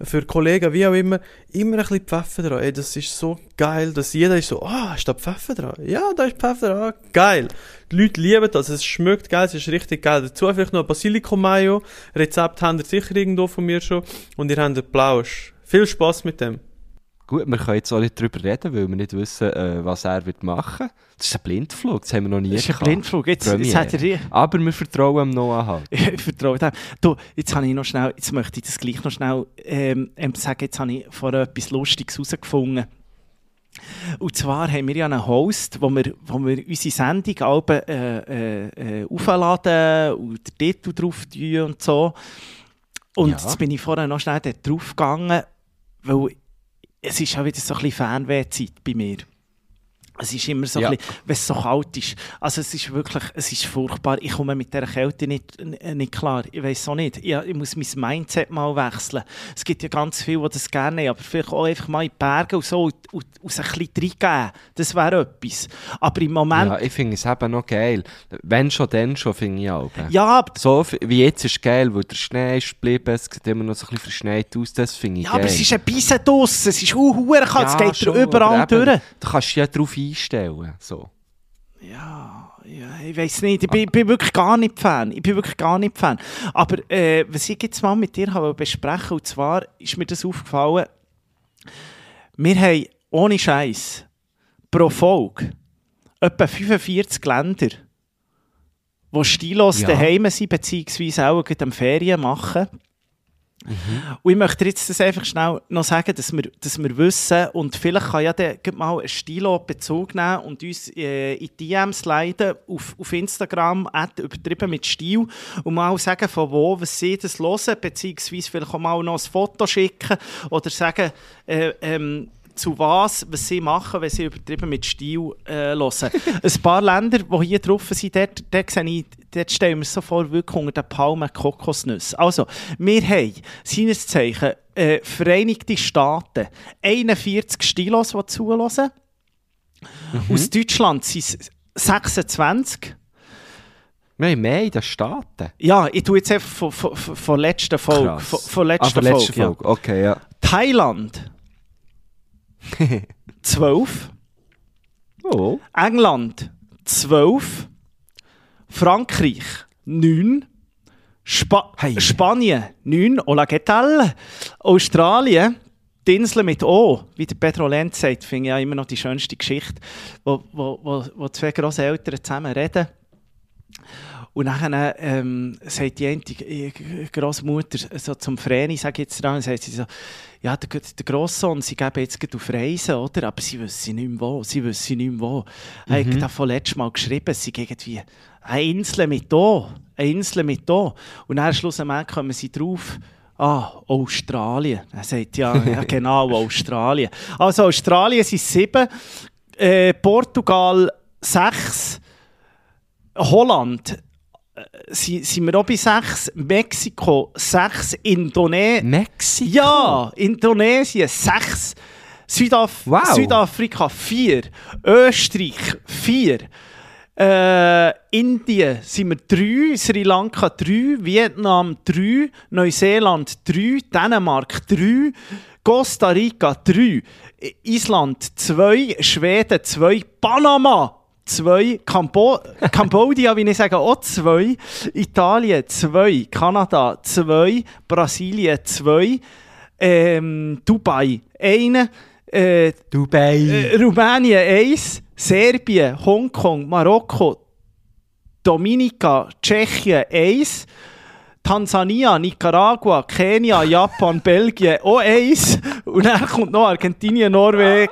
für Kollegen, wie auch immer, immer ein bisschen Pfeffer dran. Ey, das ist so geil, dass jeder ist so, ah, oh, ist da Pfeffer dran? Ja, da ist Pfeffer dran, geil. Die Leute lieben das, es schmeckt geil, es ist richtig geil. Dazu vielleicht noch ein Basilikum-Mayo, Rezept habt ihr sicher irgendwo von mir schon und ihr habt den Plausch. Viel Spaß mit dem.
Gut, wir können jetzt auch nicht darüber reden, weil wir nicht wissen, äh, was er wird machen wird. Das ist ein Blindflug, das haben wir noch nie
Das ist ein Blindflug, jetzt, jetzt hat er...
Aber wir vertrauen ihm Noah halt.
ich vertraue dem. Du, jetzt habe ich noch schnell, jetzt möchte ich das gleich noch schnell ähm, ähm sagen, jetzt habe ich vorher etwas Lustiges herausgefunden. Und zwar haben wir ja einen Host, wo wir, wo wir unsere Sendung alle, äh, äh, äh, aufladen und den Titel drauf tun und so. Und ja. jetzt bin ich vorher noch schnell drauf gegangen, weil es ist auch wieder so ein bisschen Fernwehzeit bei mir. Es ist immer so ja. ein bisschen, wenn es so kalt ist. Also es ist wirklich, es ist furchtbar. Ich komme mit dieser Kälte nicht, nicht klar. Ich weiß auch nicht. Ich, ich, muss mein Mindset mal wechseln. Es gibt ja ganz viele, die das gerne haben, aber vielleicht auch einfach mal in die Berge und so und, und, und ein bisschen reingeben. Das wäre etwas. Aber im Moment...
Ja, ich finde es eben noch geil. Wenn schon, dann schon, finde ich auch.
Ja, aber...
So wie jetzt ist es geil, weil der Schnee ist geblieben, es sieht immer noch so ein bisschen verschneit aus, das finde ich
ja,
geil.
Ja, aber es ist ein bisschen draussen, es ist hure kalt, ja, es geht schon, überall durch.
Du kannst ja drauf ein einstellen. So.
Ja, ja, ich weiß nicht. Ich bin, ich bin, wirklich gar nicht Fan. Ich bin wirklich gar nicht Fan. Aber äh, was ich jetzt mal mit dir habe besprechen und zwar ist mir das aufgefallen, wir haben ohne Scheiß pro Folge etwa 45 Länder, die stillos ja. daheim sind, beziehungsweise auch am Ferien machen. Mhm. Und ich möchte jetzt das einfach schnell noch sagen, dass wir, dass wir wissen, und vielleicht kann ja der mal einen Stilo Bezug nehmen und uns äh, in DMs leiten auf, auf Instagram, übertrieben mit Stil, und mal sagen, von wo was sie das hören, beziehungsweise vielleicht auch mal noch ein Foto schicken oder sagen, äh, ähm, zu was, was sie machen, wenn sie übertrieben mit Stil äh, hören. Ein paar Länder, die hier drauf sind, dort, dort, ich, dort stellen wir so vor, wirklich unter den Palmen Kokosnüsse. Also, wir haben seines Zeichen äh, Vereinigte Staaten 41 Stilos, die zulassen. Mhm. Aus Deutschland sind es 26.
Nein, mehr in den Staaten?
Ja, ich tue jetzt einfach von, von, von letzter Folge. Von, von letzter
ah, von letzter Folge, Folge. Ja. okay, ja.
Thailand 12.
Oh.
England 12. Frankreich 9. Spa
Hey.
Spanien 9. Hola, ¿qué tal? Australien, die Insel mit O, wie der Pedro Lenz sagt, finde ich ja immer noch die schönste Geschichte, wo, wo, wo, wo zwei Grosseltern zusammen reden. Und dann ähm, sagt die eine äh, Großmutter so zum Vreni, ich jetzt dran, sagt sie so, ja, der, der Grosssohn, sie geben jetzt auf Reisen, oder? Aber sie wissen nicht mehr wo, sie wissen nicht mehr wo. Mhm. Ich habe davon letztes Mal geschrieben, sie gehen irgendwie eine Insel mit O, eine Insel mit O. Und dann schlussendlich kommen sie drauf, Ah, Australien. Er sagt, ja, ja genau, Australien. Also Australien sind sieben, äh, Portugal sechs, Holland äh, sind, sind wir auch bei sechs, Mexiko sechs, Indonesien.
Mexiko?
Ja, Indonesien sechs, Südaf
Wow.
Südafrika vier, Österreich vier. Äh, Indien sind wir drei, Sri Lanka drei, Vietnam drei, Neuseeland drei, Dänemark drei, Costa Rica drei, I- Island zwei, Schweden zwei, Panama zwei, Kambo Kambodscha, wie ich sage, auch zwei, Italien zwei, Kanada zwei, Brasilien zwei, ähm, Dubai eine, äh,
Dubai.
äh, Rumänien 1, Serbien, Hongkong, Marokko, Dominika, Tschechien 1, Tansania, Nicaragua, Kenia, Japan, Belgien auch 1 und dann kommt noch Argentinien, Norwegen,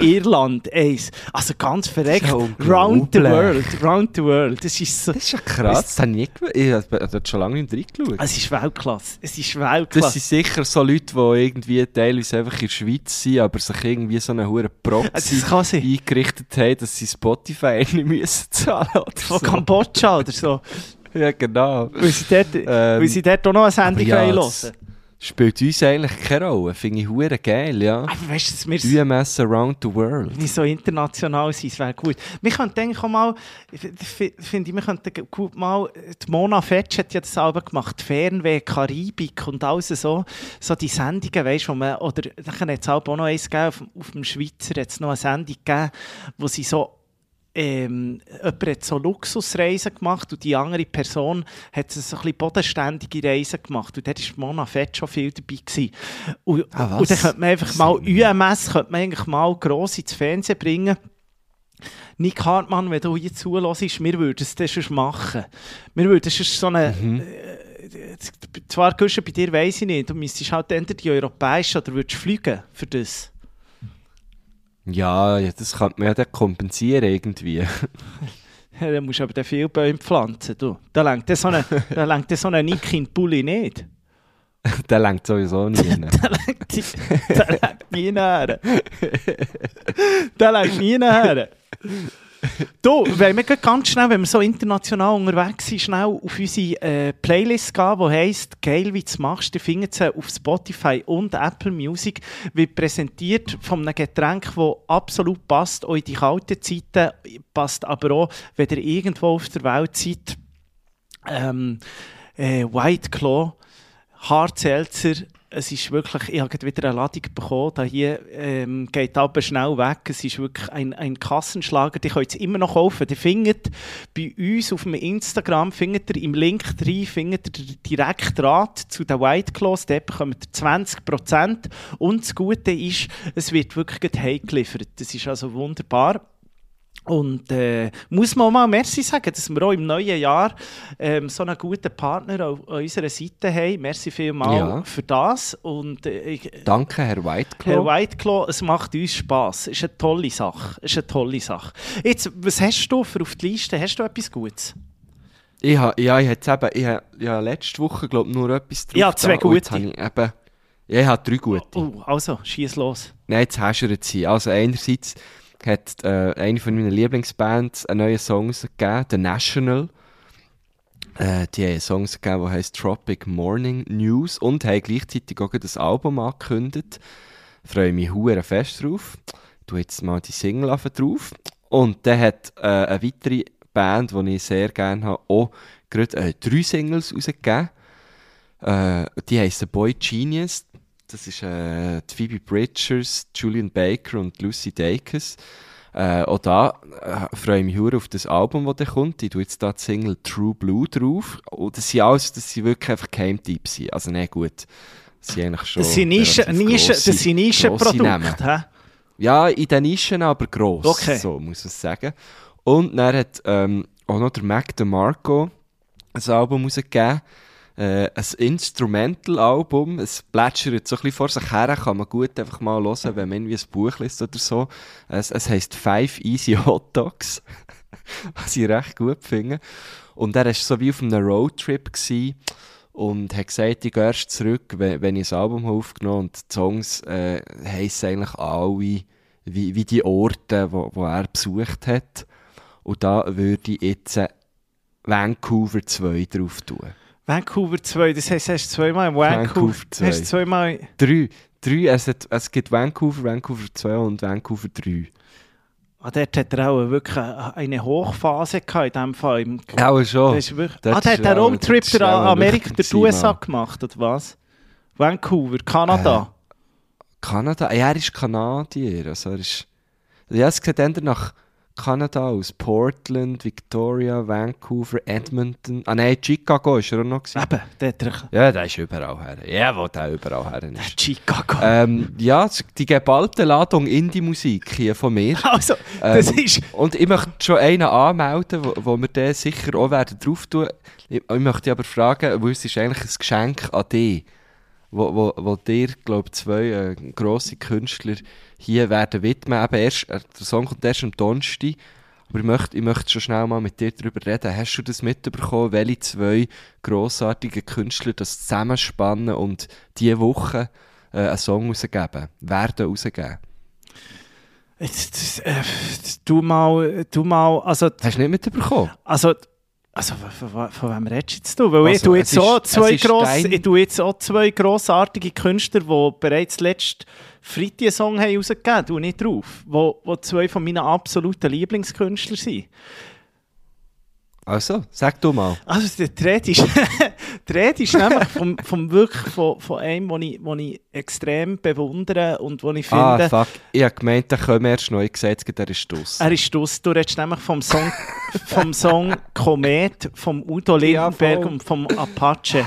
Irland 1. Also ganz verreckt. Round the world, round the world. Das ist so...
Das ist ja krass, das habe ich nicht. Ich habe schon lange nicht reingeschaut.
Es ist Weltklasse. Es ist
Das
Weltklasse.
sind sicher so Leute, die irgendwie teilweise einfach in der Schweiz sind, aber sich irgendwie so einen hohen Proxy
Das sein.
eingerichtet haben, dass sie Spotify nicht müssen zahlen oder
Von
so.
Kambodscha oder so.
Ja, genau.
Weil sie dort,
Ähm,
weil sie dort auch noch eine Sendung
ja,
hören
das-. Spielt uns eigentlich keine Rolle. Finde ich hure geil, ja.
Aber weißt du, wir
UMS Around the World.
nicht so international sein, wäre gut. Wir könnten eigentlich auch mal, finde ich, wir könnten gut mal, die Mona Fetsch hat ja das Album gemacht, Fernweh, Karibik und alles so, so die Sendungen, weißt du, oder dann hat es auch noch eins gegeben, auf, auf dem Schweizer hat es noch eine Sendung gegeben, wo sie so ähm, jemand hat so Luxusreisen gemacht und die andere Person hat so ein bisschen bodenständige Reisen gemacht und dort war Mona Fett schon viel dabei. Gewesen. Und,
Ah,
und dann könnte man einfach mal UMS könnte man eigentlich mal gross ins Fernsehen bringen. Nick Hartmann, wenn du hier zulässt, wir würden es schon machen. Wir würden sonst so eine... Äh, zwar, Guschen, bei dir weiss ich nicht, du müsstest halt entweder die europäische oder würdest fliegen für das.
Ja, ja, das kann man ja dann kompensieren irgendwie.
Ja, dann musst du aber dann viel Bäume pflanzen. Du. Da lenkt so dann so eine Nick in Pulli nicht.
Der lenkt sowieso nie. ne?
Da lenkt nie nachher. Da lenkt nie nachher. Du, wenn wir ganz schnell, wenn wir so international unterwegs sind, schnell auf unsere äh, Playlist gehen, die heisst «Geil, wie du machst». Ihr findet sie auf Spotify und Apple Music. Wird präsentiert von einem Getränk, das absolut passt, auch in die kalten Zeiten, passt aber auch, wenn ihr irgendwo auf der Welt seid. Ähm, äh, White Claw, Hard Seltzer. Es ist wirklich, ich habe wieder eine Ladung bekommen. Da hier ähm, geht aber schnell weg. Es ist wirklich ein, ein Kassenschlager. Die könnt ihr immer noch kaufen. Die findet bei uns auf dem Instagram, findet ihr im Link drin, findet ihr den direkten Draht zu den White Claws. Dort bekommt ihr 20%. Und das Gute ist, es wird wirklich gerade heimgeliefert. Das ist also wunderbar. Und äh, muss man auch mal Merci sagen, dass wir auch im neuen Jahr ähm, so einen guten Partner auf, an unserer Seite haben. Merci vielmals
Ja.
für das. Und äh, ich,
Danke, Herr Whiteclaw.
Herr Whiteclaw, es macht uns Spass. Es ist eine tolle Sache. Es ist eine tolle Sache. Jetzt, was hast du für auf die Liste? Hast du etwas Gutes?
Ich ha, ja, ich hätte eben, ich ha, ja, letzte Woche, glaube ich, nur etwas drauf
Ja, zwei gute.
habe Ich eben, ja, ich habe drei gute.
Oh, also, schieß los.
Nein, jetzt häschert sie. Also einerseits hat äh, eine von meinen Lieblingsbands einen neuen Song rausgegeben, The National. Äh, die haben einen Song rausgegeben, der heisst Tropic Morning News und haben gleichzeitig auch das Album angekündigt. Freue mich hure fest drauf. Du jetzt mal die Single auf drauf. Und dann hat äh, eine weitere Band, die ich sehr gerne habe, auch gerade äh, drei Singles rausgegeben. Äh, die heißen Boy Genius. Das ist äh, die Phoebe Bridgers, Julian Baker und Lucy Dacus. Äh, auch da äh, freue ich mich hure auf das Album, das da kommt. Ich tue jetzt da die Single True Blue drauf. Und das sind alles, das sind wirklich einfach Geheimtipps. sind. Also, ne, gut. Das sind eigentlich schon
Das sind. Nischenprodukte. hä?
Ja, in den Nischen aber gross,
Okay.
so muss man sagen. Und dann hat ähm, auch noch der Mac DeMarco ein Album rausgegeben. Äh, ein Instrumental-Album. Es plätschert so ein bisschen vor sich her, kann man gut einfach mal hören, wenn man ein Buch liest oder so. Es, es heisst Five Easy Hot Dogs, was ich recht gut finde. Und er war so wie auf einem Roadtrip gewesen und hat gesagt, ich gehe erst zurück, wenn, wenn ich ein Album habe aufgenommen und die Songs äh, heissen eigentlich alle wie, wie die Orte, wo, wo er besucht hat. Und da würde ich jetzt Vancouver 2 drauf tun.
Vancouver 2, das heisst, hast du zweimal Vancouver,
Vancouver 2.
Hast du zweimal...
Drei. Drei, es, hat, es gibt Vancouver, Vancouver 2 und Vancouver 3.
Ah, dort hat er auch wirklich eine Hochphase gehabt, in dem Fall. Im,
Auch schon.
Das ist wirklich,
dort
ah, der
ist
hat
auch-
Roadtrip
dort auch
Amerika,
gewesen,
USA gemacht, oder was? Vancouver, Kanada.
Kanada? Ja, er ist Kanadier. Also er ist, ja, es sieht eher nach Kanada aus. Portland, Victoria, Vancouver, Edmonton. Ah nein, Chicago ist er auch noch. Gewesen.
Eben, dort hat er...
Ja, der ist überall her. Ja, wo der überall her ist.
Chicago.
Ähm, ja, die geballte Ladung Indie-Musik hier von mir.
also, das
Ähm,
ist...
Und ich möchte schon einen anmelden, wo, wo wir den sicher auch werden drauf tun. Ich, ich möchte aber fragen, weil es ist eigentlich ein Geschenk an dich, wo, wo, wo dir, glaube ich, zwei äh, grosse Künstler hier werden widmen. Eben erst, äh, der Song kommt erst am Donnerstag. Aber ich möchte, ich möchte schon schnell mal mit dir darüber reden. Hast du das mitbekommen, welche zwei grossartige Künstler das zusammenspannen und diese Woche äh, einen Song rausgeben, werden rausgeben?
Jetzt, äh, du mal, du mal, also,
Hast du nicht mitbekommen?
also, also von, von, wem redest du? Weil ich
Also,
tue
es
jetzt, auch
ist-
zwei
es ist
gross, ich tue jetzt auch zwei grossartige Künstler, die bereits letzten Freitag einen Song haben rausgegeben haben, nicht drauf, wo, wo zwei von meinen absoluten Lieblingskünstler sind.
Also, sag du mal.
Also der Thread ist, der Thread ist nämlich vom, vom wirklich von, von einem, den ich, den ich extrem bewundere und wo ich finde,
Ah, fuck. Ich hab gemeint, der kommt erst neu gesagt, der ist draus.
er ist draus. Du redest nämlich vom Song, vom Song Komet, vom Udo Lindenberg und vom Apache.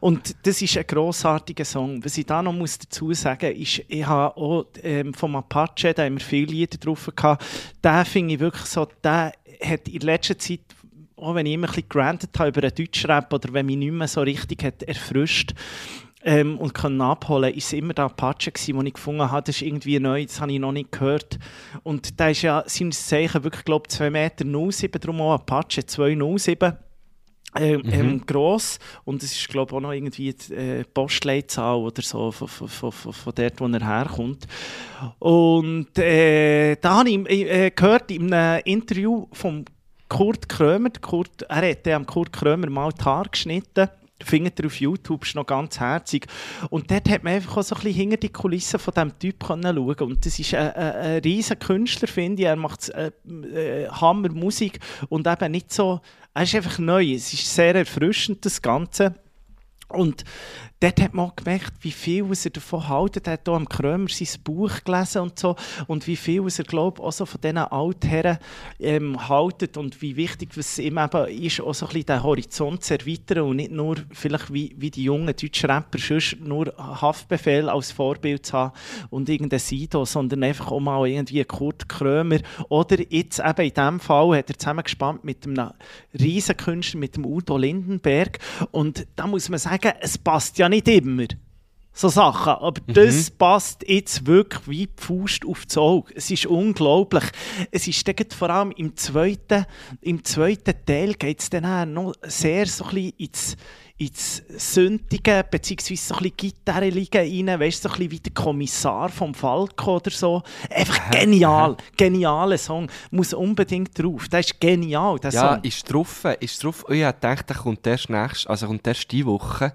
Und das ist ein grossartiger Song. Was ich da noch muss dazu sagen ist, ich habe auch ähm, vom Apache, da haben wir viele Lieder drauf gehabt, den finde ich wirklich so, der hat in letzter Zeit auch wenn ich immer ein bisschen gerantet habe über einen Deutschrap oder wenn mich nicht mehr so richtig hat erfrischt ähm, und können abholen, ist es immer der Apache gewesen, den ich gefunden habe, das ist irgendwie neu, das habe ich noch nicht gehört. Und da ist ja seines Zeichen wirklich, glaube ich, 2 Meter 07, darum auch Apache 207. Ähm, ähm, gross und es ist glaube ich auch noch irgendwie die äh, Postleitzahl oder so von, von, von, von, dort, wo er herkommt und äh, da habe ich äh, gehört in einem Interview von Kurt Krömer, Kurt, er hat dem Kurt Krömer mal die Haare geschnitten. Findet ihr auf YouTube, ist noch ganz herzig. Und dort hat man einfach auch so ein bisschen hinter die Kulissen von diesem Typ schauen Und das ist ein, ein, ein riesen Künstler, finde ich. Er macht äh, äh, Hammer Musik und eben nicht so, er ist einfach neu. Es ist sehr erfrischend, das Ganze. Und dort hat man gemerkt, wie viel er davon hält. Er hat hier am Krömer sein Buch gelesen und so. Und wie viel er, glaube ich, auch so von diesen Altherren ähm, haltet. Und wie wichtig es ihm eben ist, auch so ein bisschen den Horizont zu erweitern und nicht nur vielleicht wie, wie die jungen deutschen Rapper sonst nur Haftbefehl als Vorbild zu haben und irgendein Sido, sondern einfach auch mal irgendwie Kurt Krömer. Oder jetzt eben in diesem Fall hat er zusammengespannt mit einem riesen Künstler, mit dem Udo Lindenberg. Und da muss man sagen, es passt ja nicht immer. So Sachen. Aber das passt jetzt wirklich wie die Faust auf das Auge. Es ist unglaublich. Es ist dann vor allem im zweiten, im zweiten Teil geht es dann noch sehr so ein bisschen ins, ins Sündige, beziehungsweise so ein bisschen Gitarre liegen rein, weißt du, so ein bisschen wie der Kommissar vom Falco oder so. Einfach genial. Genialer Song. Muss unbedingt drauf. Der ist genial, der
Ja,
Song.
ist drauf, ist drauf. Und ich gedacht, der kommt erst nächst, also kommt erst diese Woche.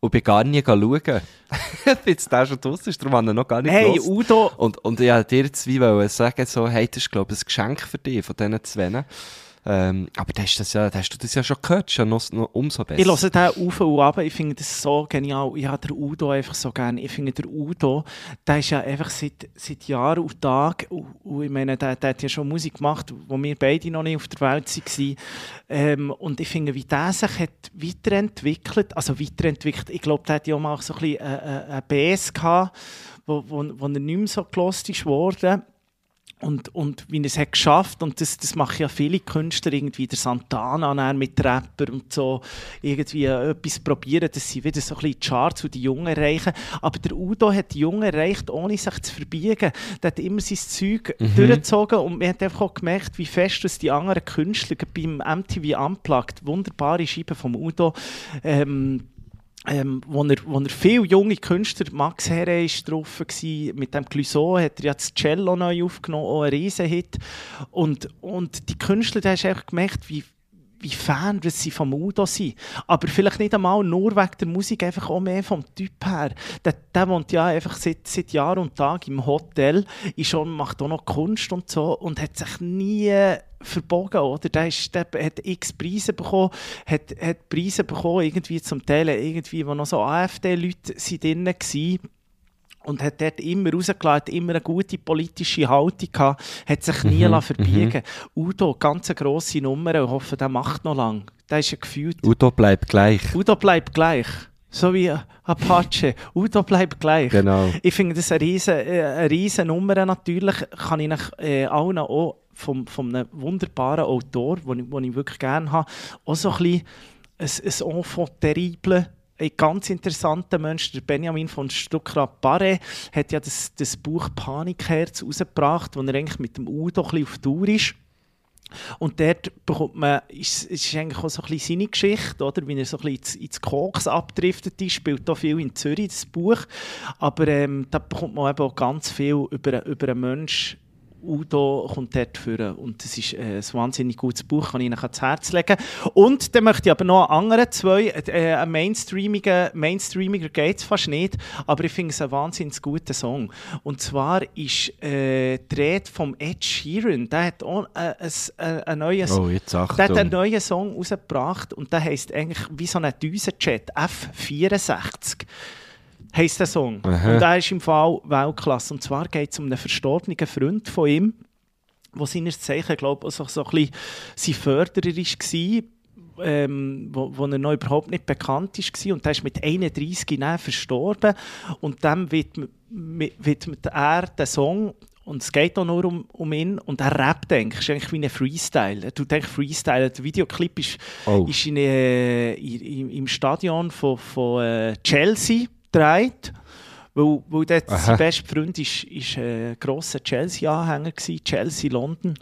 Und bin gar nie schauen. jetzt der schon draussen ist, darum habe ich noch gar nicht
Hey,
gehört.
Udo,
Und, und ich wollte dir wollen sagen, so, hey, das ist, glaube ich, ein Geschenk für dich, von diesen zwei. Ähm, aber da hast, das ja, hast du das ja schon gehört, ja noch, noch umso besser.
Ich höre den auf und ab. Ich finde das so genial. Ich habe den Udo einfach so gerne. Ich finde, der Udo, der ist ja einfach seit, seit Jahren und Tagen, und, und ich meine, der, der hat ja schon Musik gemacht, wo wir beide noch nicht auf der Welt waren. Ähm, und ich finde, wie der sich hat weiterentwickelt, also weiterentwickelt, ich glaube, der hat ja auch mal so ein bisschen äh, äh, ein BS gehabt, wo, wo, wo er nicht mehr so gelost ist worden und, und wie er es hat geschafft. Und das, das machen ja viele Künstler irgendwie. Der Santana mit Rapper und so. Irgendwie äh, etwas probieren dass sie wieder so ein bisschen die Charts und die Jungen erreichen. Aber der Udo hat die Jungen erreicht ohne sich zu verbiegen. Der hat immer sein Zeug
Mhm.
durchgezogen und man hat einfach auch gemerkt wie fest dass die anderen Künstler beim MTV Unplugged wunderbare Scheiben vom Udo ähm, ähm, wo, er, wo er viele junge Künstler, Max Herre war drauf, gewesen, mit dem Clouseau hat er ja das Cello neu aufgenommen, auch ein Riesenhit. Und, und die Künstler, da hast du einfach gemerkt, wie, wie Fan sie vom Udo sind. Aber vielleicht nicht einmal nur wegen der Musik, einfach auch mehr vom Typ her. Der, der wohnt ja einfach seit, seit Jahr und Tag im Hotel, ist schon, macht auch noch Kunst und so und hat sich nie verbogen, oder? Der, ist, der hat x Preise bekommen, hat, hat Preise bekommen, irgendwie zum Teil, irgendwie, wo noch so AfD-Leute sind drin waren und hat dort immer rausgelassen, immer eine gute politische Haltung gehabt, hat sich nie mhm, verbiegen Udo, ganz eine grosse Nummer, ich hoffe, der macht noch lang. Der ist ja gefühlt.
Udo bleibt gleich.
Udo bleibt gleich. So wie Apache. Udo bleibt gleich.
Genau.
Ich finde das eine riesen, äh, eine riesen Nummer natürlich. Kann ich nach, äh, allen auch von, von einem wunderbaren Autor, den ich, ich wirklich gerne habe, auch so ein bisschen ein, ein Enfant terrible ein ganz interessanter Mensch, der Benjamin von Stuckrad-Barre, hat ja das, das Buch Panikherz rausgebracht, wo er eigentlich mit dem Udo ein auf Tour ist. Und dort bekommt man, ist, ist eigentlich auch so ein bisschen seine Geschichte, oder? wie er so ein bisschen ins, ins Koks abdriftet ist, spielt auch viel in Zürich, das Buch. Aber ähm, da bekommt man eben auch ganz viel über, über einen Menschen, Udo kommt dort führen und das ist äh, ein wahnsinnig gutes Buch, kann ich Ihnen ans Herz legen. Und dann möchte ich aber noch andere zwei, äh, ein Mainstreamiger, Mainstreamiger geht es fast nicht, aber ich finde es ein wahnsinnig guter Song. Und zwar ist äh, die Rede vom Ed Sheeran, der hat auch äh, ein, ein, neues,
oh,
der hat einen neuen Song rausgebracht und der heisst eigentlich wie so ein Düsenjet, F64 heisst der Song.
Aha.
Und er ist im Fall Weltklasse. Und zwar geht es um einen verstorbenen Freund von ihm, der seines Zeichen, glaube ich, also so ein bisschen sein Förderer war, ähm, wo, wo er noch überhaupt nicht bekannt war. Und der ist mit 31 Jahren verstorben. Und dann widmet, widmet er den Song und es geht auch nur um, um ihn. Und er rappt eigentlich. Ist eigentlich wie ein Freestyle. Er tut eigentlich Freestyle. Der Videoclip ist,
Oh.
ist in, äh, im Stadion von, von äh, Chelsea gedreht. Weil, weil dort
Aha.
sein bester Freund ist, ist äh, grosser Chelsea-Anhänger war, Chelsea London.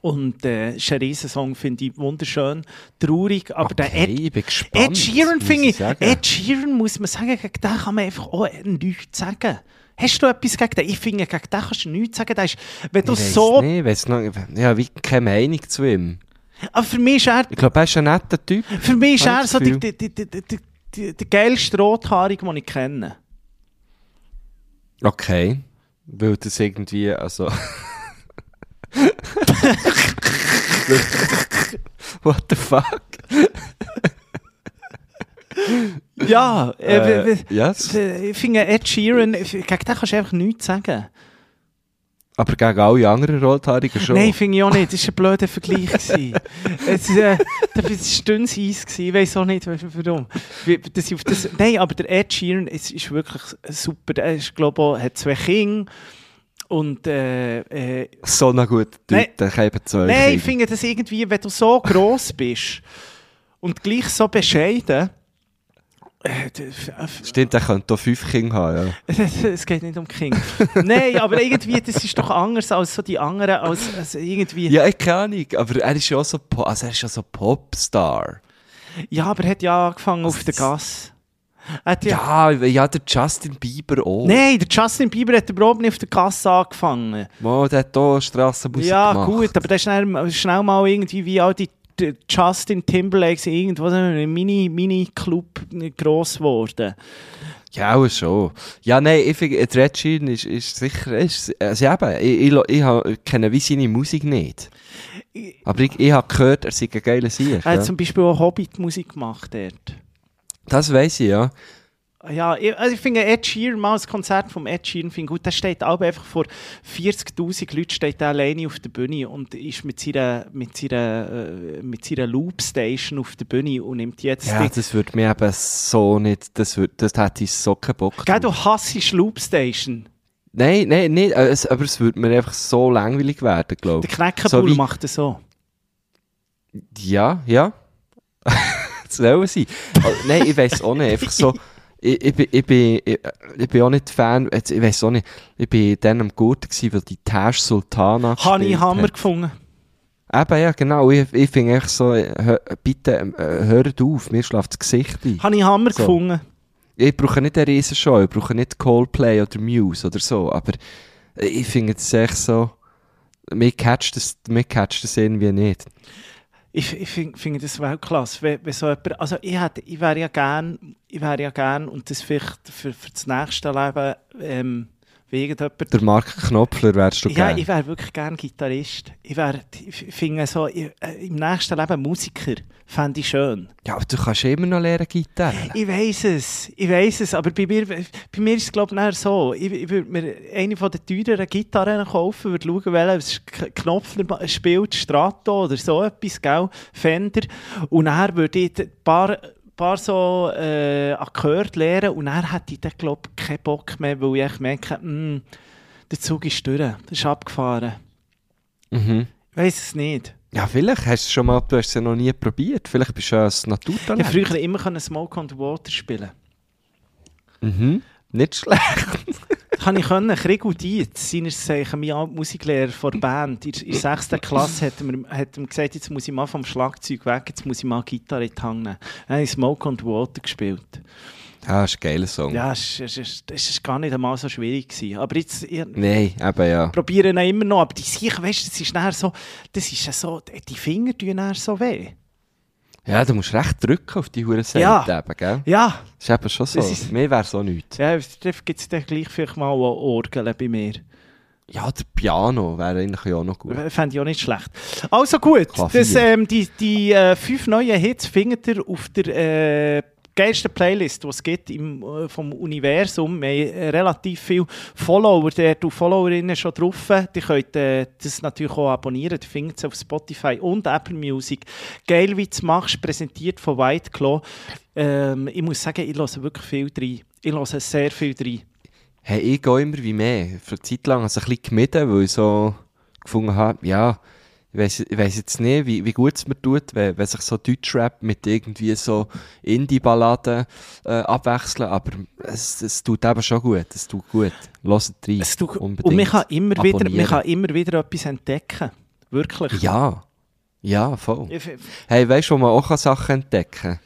Und äh, ist ein Riesensong, finde ich wunderschön, traurig, aber der
okay,
Ed,
ich bin gespannt.
Ed Sheeran, finde ich. Ed Sheeran muss man sagen, gegen den kann man einfach auch nichts sagen. Hast du etwas gegen den? Ich finde, gegen den kannst du nichts sagen. Der ist, wenn du
Ich
so...
Nicht, ich weiss noch, ich habe keine Meinung zu ihm.
Aber für mich ist er,
Ich glaube, er ist ein netter Typ.
für mich ist er so die, die, die, die, die, die, geilste Rothaarige, die ich kenne.
Okay. Weil das irgendwie, also... What the fuck?
Ja, äh,
Äh, yes.
ich finde Ed Sheeran, gegen den kannst du einfach nichts sagen.
Aber gegen alle anderen Rothaarigen schon.
Nein, finde ich auch nicht. Das war ein blöder Vergleich. es äh, das war dünnes Eis. gewesen. Ich weiß auch nicht, warum. Auf das, nein, aber der Ed Sheeran es ist wirklich super. Er ist, glaube ich, hat zwei Kinder. Und äh, äh,
So ein guter Typ,
Nein.
der kann eben zwei
nein, ich finde das irgendwie, wenn du so gross bist und gleich so bescheiden. Äh,
Stimmt, der könnte hier fünf Kinder haben, ja.
es geht nicht um King. Nein, aber irgendwie, das ist doch anders als so die anderen, als, als irgendwie.
Ja, ich keine Ahnung, aber er ist ja auch so, also er ist ja so Popstar.
Ja, aber er hat ja angefangen auf der Gas. Er hat ja,
Ja, ja, der Justin Bieber auch.
Nein, der Justin Bieber hat überhaupt nicht auf der Gasse angefangen.
Mo, der hat hier Strassenmusik
ja,
gemacht.
gut, aber der ist schnell, schnell mal irgendwie wie all die Justin Timberlake irgendwo so ein Mini, Mini-Club gross geworden.
Ja, auch schon. Ja, nein, ich finde, Red Sheeran ist, ist sicher, ist, also eben, ich, ich, ich, ich kenne wie seine Musik nicht. Aber ich, ich habe gehört, er sei ein geiler Sieg.
Er hat
Ja.
zum Beispiel auch Hobbit-Musik gemacht dort.
Das weiss ich, ja.
Ja, ich, also ich finde Ed Sheeran, mal ein Konzert vom Ed Sheeran finde ich gut. Der steht auch einfach vor 40'000 Leuten steht der alleine auf der Bühne und ist mit seiner, mit seiner, äh, mit seiner Loop-Station auf der Bühne und nimmt jetzt
Ja,
die...
das würde mir eben so nicht, das, würd, das hätte ich so keinen Bock
Gell, du hassest Loop-Station.
Nein, nein, nicht, äh, aber es würde mir einfach so langweilig werden, glaube
Der
ich.
Knäckebull
So wie-
macht das so.
Ja, ja. das soll sie. Oh, nein, ich weiß auch nicht. Einfach so. Ich, ich, bin, ich, bin, ich, ich bin auch nicht Fan, jetzt, ich weiß auch nicht, ich bin dann am Gurten gewesen, weil die Tash Sultana
Habe ich Hammer
hat.
gefunden.
Eben, ja, genau. Ich, ich finde echt so, äh, hör, bitte, äh, hört auf, mir schläft das Gesicht ein.
Habe ich Hammer
So.
gefunden.
Ich brauche nicht eine Riesenshow, ich brauche nicht Coldplay oder Muse oder so, aber ich finde es echt so, mir catcht das, mir catcht das irgendwie nicht.
Ich, ich finde find das Weltklasse. Wenn, wenn so jemand, also ich, ich wäre ja gern, ich wäre ja gern und das vielleicht für, für das nächste Leben, ähm, wie irgendjemand
Der Mark Knopfler wärst du
Ja,
gern.
ich wäre wirklich gern Gitarrist. Ich wäre, finde so, ich, äh, im nächsten Leben Musiker, fände ich schön.
Ja, aber du kannst immer noch lernen Gitarre.
Ich weiß es, ich weiß es, aber bei mir, bei mir ist es glaube ich so, ich, ich würde mir eine von den teureren Gitarren kaufen, würde schauen, welcher K- Knopfler spielt, Strato oder so etwas, gell, Fender, und dann würde ich ein paar, paar so äh, Akkorde lernen und dann hätte ich dann glaube ich keinen Bock mehr, weil ich merke, mm, der Zug ist durch, der ist abgefahren.
Mhm.
Ich weiß es nicht.
Ja, vielleicht hast du es schon mal, du hast es ja noch nie probiert. Vielleicht bist du ja ein
Ich
Naturtalent.
konnte früher immer können Smoke on the Water spielen.
Mhm. Nicht schlecht.
Kann ich können. Krieg und Dietz, seinerzeichen mein alter Musiklehrer von der Band, in der 6. Klasse hat er, mir, hat er mir gesagt, jetzt muss ich mal vom Schlagzeug weg, jetzt muss ich mal Gitarre in die Hand nehmen. Dann habe ich Smoke the Water gespielt.
Ja, das ist ein geiler Song.
Ja, es ist gar nicht einmal so schwierig gewesen. Aber jetzt, ich
Nein, eben ja.
probiere ihn immer noch. Aber die Sicher, weißt du, das ist so, das ist so, die Finger tun so weh.
Ja, du musst recht drücken auf die hure Seite
Ja.
eben, gell?
Ja,
Das ist eben schon so.
Ist-
Mir wäre so nichts.
ja gibt es dann gleich vielleicht mal auch Orgeln bei mir.
Ja, der Piano wäre eigentlich auch noch gut.
Fände ich auch nicht schlecht. Also gut, das, ähm, die, die äh, fünf neuen Hits findet ihr auf der äh, geilsten Playlist, die es gibt im, äh, vom Universum. Wir haben äh, relativ viele Follower dort und Followerinnen schon drauf. Die könnt äh, das natürlich auch abonnieren. Die findet es auf Spotify und Apple Music. Geil, wie du machst, präsentiert von White Claw. Ähm, ich muss sagen, ich höre wirklich viel rein. Ich höre sehr viel rein.
Hey, ich gehe immer wie mehr. Für eine Zeit lang habe ich es ein bisschen gemieden, weil ich so gefunden habe, ja, ich weiss jetzt nicht, wie, wie gut es mir tut, wenn, wenn sich so Deutschrap mit irgendwie so Indie-Balladen äh, abwechseln, aber es, es tut eben schon gut, es tut gut. Hört rein,
Es tut-
unbedingt.
und man kann, immer wieder, man kann immer wieder etwas entdecken. Wirklich.
Ja, ja, voll.
Ich-
Hey, weißt du, wo man auch Sachen entdecken kann?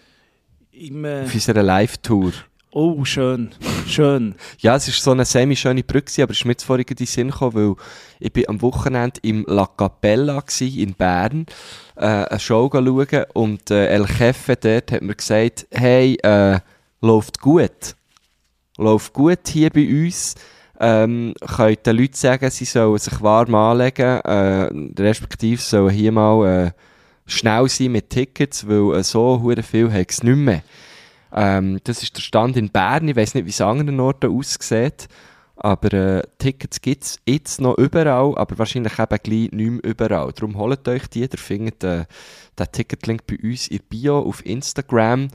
Im, äh,
Auf unserer Live-Tour.
Oh, schön. Schön.
Ja, es war so eine semi-schöne Brücke, aber es ist mir jetzt vorhin in Sinn gekommen, weil ich bin am Wochenende im La Capella in Bern, äh, eine Show schauen und äh, El Jefe dort hat mir gesagt, hey, äh, läuft gut. Läuft gut hier bei uns. Ähm, können den Leuten sagen, sie sollen sich warm anlegen, äh, respektive sollen hier mal äh, schnell sein mit Tickets, weil äh, so viel hat es nicht mehr. Ähm, das ist der Stand in Bern. Ich weiß nicht, wie es an anderen Orten aussieht. Aber äh, Tickets gibt es jetzt noch überall, aber wahrscheinlich eben gleich nicht mehr überall. Darum holt euch die. Ihr findet äh, den Ticketlink bei uns in Bio auf Instagram.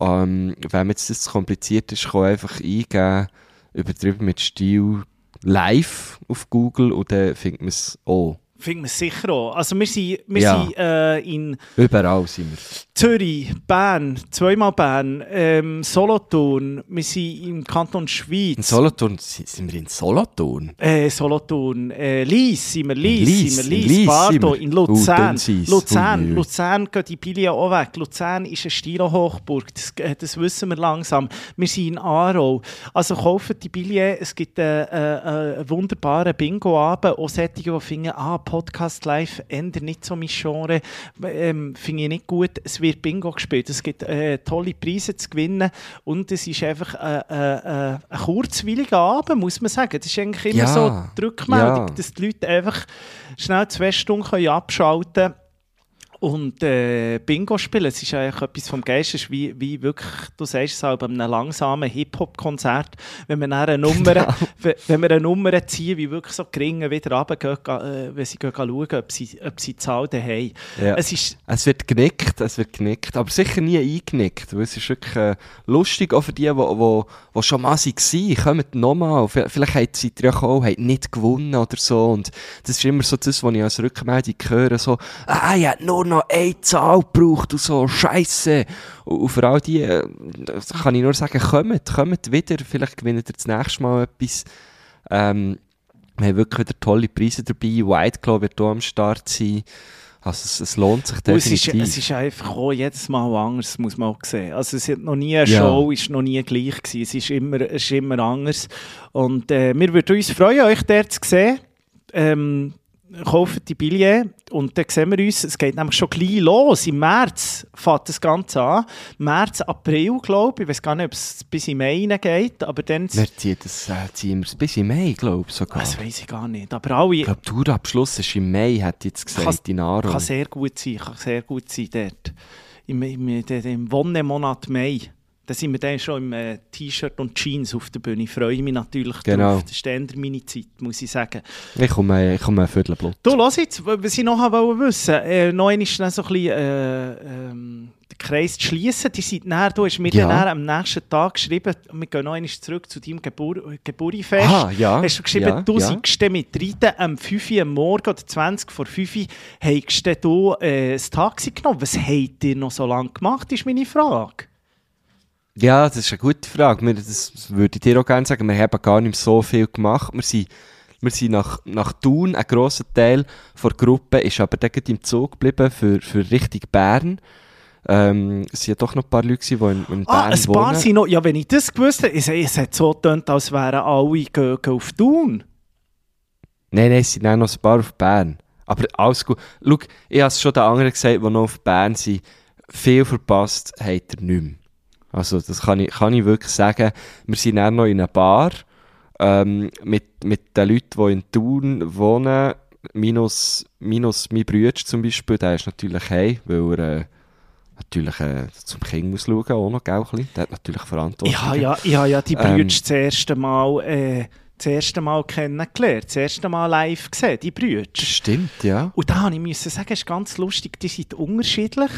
Ähm, wenn jetzt das zu kompliziert ist, kann einfach eingeben, übertrieben mit Stil live auf Google und dann findet man es auch.
Finden wir sicher auch. Also wir sind, wir
Ja.
sind äh, in
Überall sind wir.
Zürich, Bern, zweimal Bern, ähm, Solothurn, wir sind im Kanton Schweiz.
In Solothurn, sind wir in Solothurn?
Äh, Solothurn, äh, Lies sind wir, Lies,
Lies,
sind wir,
in
Lies,
Lies
Bardo, in
Uh,
Luzern,
Dünnsys.
Luzern,
ui.
Luzern geht die Billy auch weg. Luzern ist eine Stilo-Hochburg, das, äh, das wissen wir langsam. Wir sind in Aarau. Also kauft die Billy, es gibt äh, äh, einen wunderbaren Bingo-Abend, auch solche, die finden, ah, Podcast live, ändert nicht so mein Genre, ähm, finde ich nicht gut. Es wird Bingo gespielt. Es gibt äh, tolle Preise zu gewinnen und es ist einfach äh, äh, äh, ein kurzweiliger Abend, muss man sagen. Das ist eigentlich immer
Ja,
so die Rückmeldung,
ja.
dass die Leute einfach schnell zwei Stunden können abschalten können und äh, Bingo spielen. Es ist eigentlich etwas vom Geist, ist wie, wie wirklich, du sagst es auch, bei einem langsamen Hip-Hop-Konzert, wenn man dann eine Nummer,
Genau.
wenn- wir eine Nummer ziehen, wie wirklich so geringe wieder runtergehen, äh, wenn sie gehen schauen, ob sie, ob sie Zahlen haben.
Ja.
Es ist,
Es wird genickt, es wird genickt, aber sicher nie eingenickt, weil es ist wirklich äh, lustig, auch für die, die wo, wo schon mal waren, kommt nochmal, vielleicht habt sie ja auch habt nicht gewonnen oder so und das ist immer so das, was ich als Rückmeldung höre, so, ah, hätte nur noch eine Zahl gebraucht und so, scheisse. Und, und für all die äh, kann ich nur sagen, kommt, kommt wieder, vielleicht gewinnt ihr das nächste Mal etwas. Ähm, wir haben wirklich wieder tolle Preise dabei, White Claw wird hier am Start sein, also es, es lohnt sich
und es, ist,
definitiv.
es ist einfach auch jedes Mal anders, muss man auch sehen. Also es hat noch nie eine
Ja.
Show, ist noch nie gleich gewesen. Es ist immer, es ist immer anders. Und äh, wir würden uns freuen, euch dort zu sehen. Ähm, kauft die Billette und dann sehen wir uns, es geht nämlich schon gleich los, im März fängt das Ganze an, März, April glaube ich, ich weiß gar nicht, ob es bis im Mai geht, aber dann,
Wir ziehen das äh, ziehen wir es bis im Mai, glaube ich sogar.
das weiß ich gar nicht, aber alle,
ich glaube, Tourabschluss ist im Mai, hat jetzt
Kann-
gesagt, in Aarau.
kann sehr gut sein, kann sehr gut sein dort, im, im, im, im Wonnemonat Mai. Da sind wir dann schon im äh, T-Shirt und Jeans auf der Bühne. Ich freue mich natürlich
Genau.
drauf. Das ist eher meine Zeit, muss ich sagen.
Ich komme, ich komme ein Viertel Blut.
Du, lass jetzt, was ich noch wollte wissen, äh, noch einmal so ein bisschen äh, ähm, den Kreis zu schließen. Die sind näher, du hast mir
Ja.
dann am nächsten Tag geschrieben, wir gehen noch einmal zurück zu deinem Gebur Geburtfest.
Ah, ja,
Hast du geschrieben,
ja,
du
ja.
seist mit Reiten am 5 Uhr am Morgen oder 20 vor 5 Uhr, hast du äh, das Taxi genommen. Was habt ihr noch so lange gemacht, ist meine Frage.
Ja, das ist eine gute Frage. Wir, das würde ich dir auch gerne sagen. Wir haben gar nicht so viel gemacht. Wir sind, wir sind nach, nach Thun, ein grosser Teil der Gruppe ist aber dann im Zug geblieben für, für Richtung Bern. Ähm, es waren ja doch noch ein paar Leute, die in, in
Ah,
Bern
ein paar
wohnen.
sind noch, ja, wenn ich das gewusst hätte, es, es hat so getönt, als wären alle gehen, gehen auf Thun.
Nein, nein, es sind auch noch ein paar auf Bern. Aber alles gut. Schau, ich habe es schon den anderen gesagt, die noch auf Bern sind. Viel verpasst hat er nicht mehr. Also, das kann ich, kann ich wirklich sagen. Wir sind auch noch in einer Bar ähm, mit, mit den Leuten, die in Thun wohnen. Minus, minus mein Bruder zum Beispiel, der ist natürlich heim, weil er äh, natürlich äh, zum Kind muss schauen, auch noch, gell. Der hat natürlich Verantwortung.
Ich habe ja, ich habe ja die
Ähm.
Brüder das erste Mal, äh, das erste Mal kennengelernt, das erste Mal live gesehen, die Brüder.
Stimmt, ja.
Und da habe ich sagen, es ist ganz lustig, die sind unterschiedlich.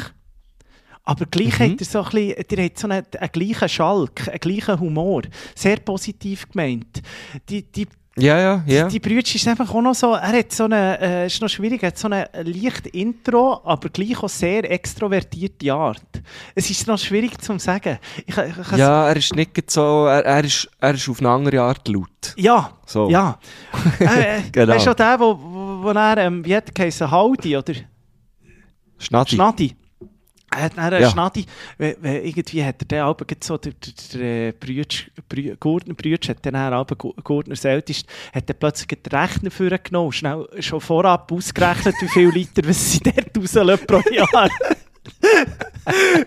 Aber gleich
Mhm.
hat er so ein bisschen, der hat so einen, einen gleichen Schalk, einen gleichen Humor. Sehr positiv gemeint. Die, die,
Ja, ja, ja.
die Brüder ist einfach auch noch so, er hat so eine, äh, ist noch schwierig, er hat so eine leicht Intro, aber gleich auch sehr extrovertierte Art. Es ist noch schwierig zu sagen. Ich, ich,
Ja, er ist nicht so, er, er, ist, er ist auf eine andere Art laut.
Ja,
So.
ja. äh,
Genau.
Weißt du, der, wo, wo, wo er, ähm, wie hat er geheißen, Haldi oder
Schnatti.
Schnadi? Er hat dann, äh,
Ja.
Schnadi, irgendwie hat er den Alben so, der, der, der Brütsch, Brü, Gurtner Brütsch hat dann Alben, Gurtner Seltist, hat dann plötzlich den Rechner vorgenommen, schnell schon vorab ausgerechnet, wie viele Liter was sie dort rauslassen pro Jahr.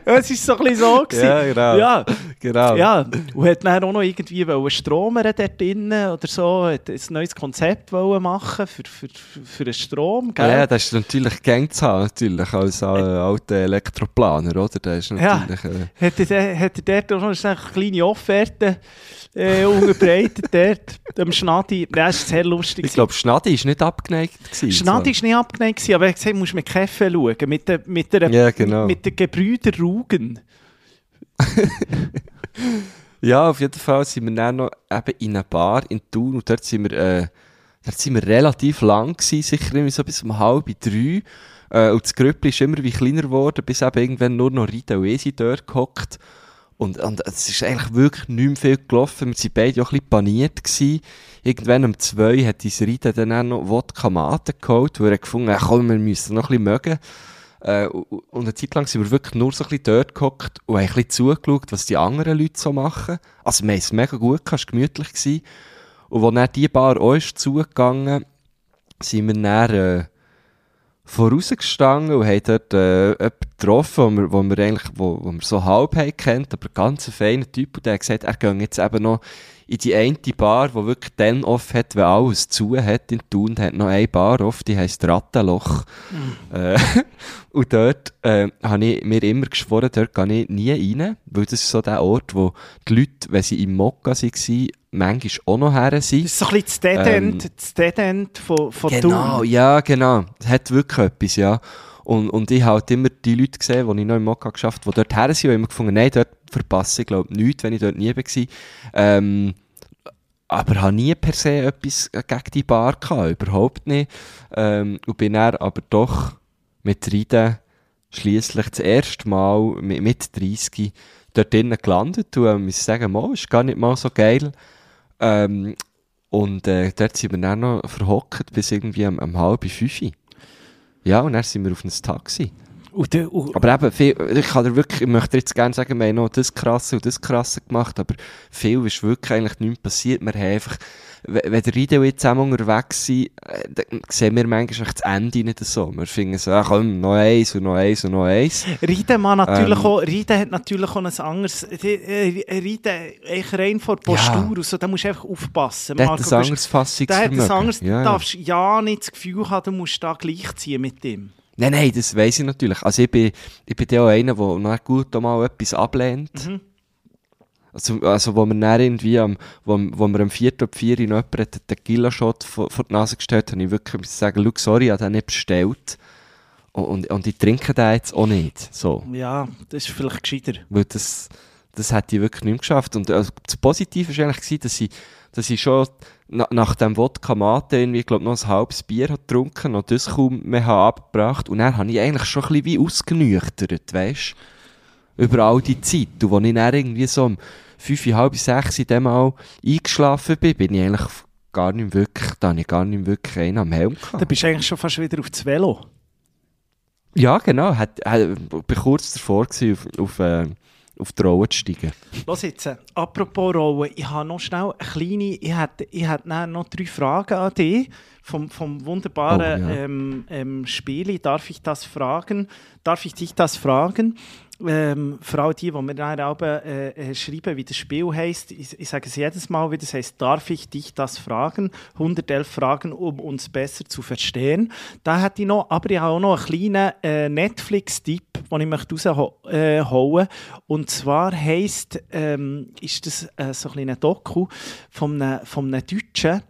Es war so ein bisschen so. Gewesen.
Ja, genau.
Ja,
Genau.
ja, und hat dann auch noch irgendwie wollen stromern dort drinnen oder so, hat ein neues Konzept wollen machen für, für, für, den Strom, gell?
Ja, das ist natürlich gern zu haben, natürlich, als äh, alter Elektroplaner, oder? Das ist
Ja.
natürlich... Äh,
Hat er, hat er dort noch eine kleine Offerte äh, unterbreitet, dort, dem Schnadi. Ja, das ist sehr lustig.
ich glaube, Schnadi war nicht abgeneigt. Gewesen,
Schnadi war nicht abgeneigt, aber er hat gesagt, musst mit Kaffee schauen, mit den mit der,
Ja, genau.
Mit den Gebrüder Rugen.
Ja, auf jeden Fall sind wir dann noch eben in einer Bar in Thun und dort sind wir, äh, dort sind wir relativ lang gewesen, sicher irgendwie so bis um halb drei. Äh, und das Grüppli ist immer wie kleiner geworden, bis eben irgendwann nur noch Rita und Esi dort gehockt. Und, und es ist eigentlich wirklich nicht mehr viel gelaufen. Wir waren beide auch ein bisschen paniert. Gewesen. Irgendwann um zwei hat uns Rita dann auch noch Wodka Mate geholt, weil er gefunden hat, komm, wir müssen noch ein bisschen mögen. Äh, und eine Zeit lang sind wir wirklich nur so ein bisschen dort gehockt und haben ein bisschen zugeschaut, was die anderen Leute so machen. Also wir haben es mega gut gehabt, es war gemütlich. Gewesen. Und als dann die Bar auch ist zugegangen, sind wir dann, äh, vorausgestanden und haben dort äh, jemanden getroffen, wo wir, wo wir eigentlich, wo, wo wir so halb haben kennt, aber ganz ein feiner Typ, und der hat gesagt, er geht jetzt eben noch in die eine Bar, die wirklich dann off hat, wenn alles zu hat in Thun, hat noch eine Bar off, die heisst Rattenloch. Äh, und dort äh, habe ich mir immer geschworen, dort gehe ich nie rein, weil das ist so der Ort, wo die Leute, wenn sie im Mokka waren, manchmal auch noch her sind.
Das ist so ein bisschen das Dead End, das Dead End von, von
Genau,
Thun.
ja, genau. Es hat wirklich etwas, ja. Und, und ich habe halt immer die Leute gesehen, die ich noch im Mokka geschafft habe, die dort her sind, und immer gefunden, nein, dort verpasse ich, glaube nichts, wenn ich dort nie war. Ähm, aber habe nie per se etwas gegen die Bar gehabt, überhaupt nicht. Ähm, und bin dann aber doch mit Riden schliesslich das erste Mal mit, mit 30 dort drinnen gelandet und äh, muss sagen, mal, ist gar nicht mal so geil. Ähm, und äh, dort sind wir dann noch verhockt bis irgendwie am, am halb fünf. Ja, und dann sind wir auf ein Taxi.
Und, und,
Aber eben, viel, ich, kann dir wirklich, ich möchte jetzt gerne sagen, wir haben noch das Krasse und das Krasse gemacht, aber viel ist wirklich eigentlich nichts passiert. Wir haben einfach, we- wenn der Ride und ich zusammen unterwegs sind, äh, dann sehen wir manchmal das Ende nicht so. Wir finden so, ach komm, noch eins und noch eins und noch eins.
Riden, man natürlich
Ähm.
auch, Riden hat natürlich auch ein anderes, die- äh, Riden, eigentlich rein vor Postur, und so, da musst du einfach aufpassen.
Der hat ein anderes Fassungsvermögen.
Der hat ein anderes,
ja,
du
ja.
darfst ja nicht das Gefühl haben, du musst da gleichziehen mit dem.
Nein, nein, das weiss ich natürlich. Also ich bin, ich bin ja auch einer, der nach gut mal etwas ablehnt.
Mhm.
Also, also wo man dann irgendwie am, wo, wo wir am 4. oder 4. noch jemand hat den Tequila-Shot vor, vor die Nase gestellt, habe ich wirklich müssen sagen, schau, sorry, ich habe den nicht bestellt. Und, und, und ich trinke den jetzt auch nicht. So.
Ja, das ist vielleicht gescheiter.
Weil das, das hätte ich wirklich nicht mehr geschafft. Und also, das Positive war eigentlich, gewesen, dass ich, dass ich schon na, nach dem Wodka Mate irgendwie, glaub, noch ein halbes Bier hat getrunken und das kaum mehr habe abgebracht. Und dann habe ich eigentlich schon ein bisschen wie ausgenüchtert, weisst Über all die Zeit. Und als ich dann irgendwie so um fünf, halb sechs in dem Mal eingeschlafen bin, bin ich eigentlich gar nicht wirklich, da habe ich gar nicht wirklich einen am Helm gehabt.
Da bist du eigentlich schon fast wieder auf das Velo.
Ja, genau. Hat, hat, bin kurz davor gewesen, auf, auf, äh, auf die Rolle zu steigen.
Los jetzt, äh, apropos Rollen, ich habe noch schnell eine kleine, ich hätte, ich hätte noch drei Fragen an dich vom, vom wunderbaren
Oh, ja.
ähm, ähm, Spiel. Darf ich das fragen? Darf ich dich das fragen? Ähm, vor allem die, die mir dann äh, äh, schreiben, wie das Spiel heisst. Ich, ich sage es jedes Mal, wie das heisst. Darf ich dich das fragen? 111 Fragen, um uns besser zu verstehen. Da hätte ich noch, aber ich habe auch noch einen kleinen äh, Netflix-Tipp, den ich möchte rausholen äh. Und zwar heisst, ähm, ist das äh, so ein kleiner Doku von einem, von einem Deutschen,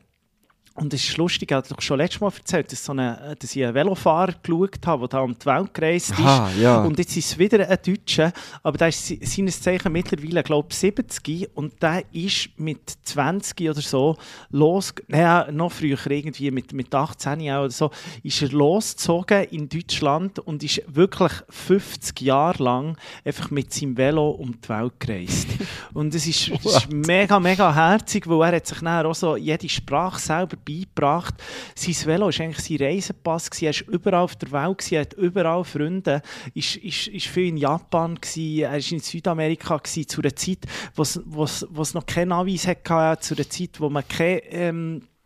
und es ist lustig, ich habe doch schon letztes Mal erzählt, dass, so eine, dass ich einen Velofahrer geschaut habe, der da um die Welt gereist ist.
Aha, ja.
Und jetzt ist es wieder ein Deutscher, aber der ist se- seines Zeichen mittlerweile, glaube ich, 70 und der ist mit 20 oder so los, naja, noch früher, irgendwie mit, mit 18 auch oder so, ist er losgezogen in Deutschland und ist wirklich 50 Jahre lang einfach mit seinem Velo um die Welt gereist. und es ist, ist mega, mega herzig, weil er hat sich dann auch so jede Sprache selber beigebracht. Sein Velo war eigentlich sein Reisepass, er war überall auf der Welt, er hat überall Freunde, ist, ist viel in Japan, er war in Südamerika zu einer Zeit, wo es noch kein Navis hatte, zu einer Zeit, wo man keine... Ähm, er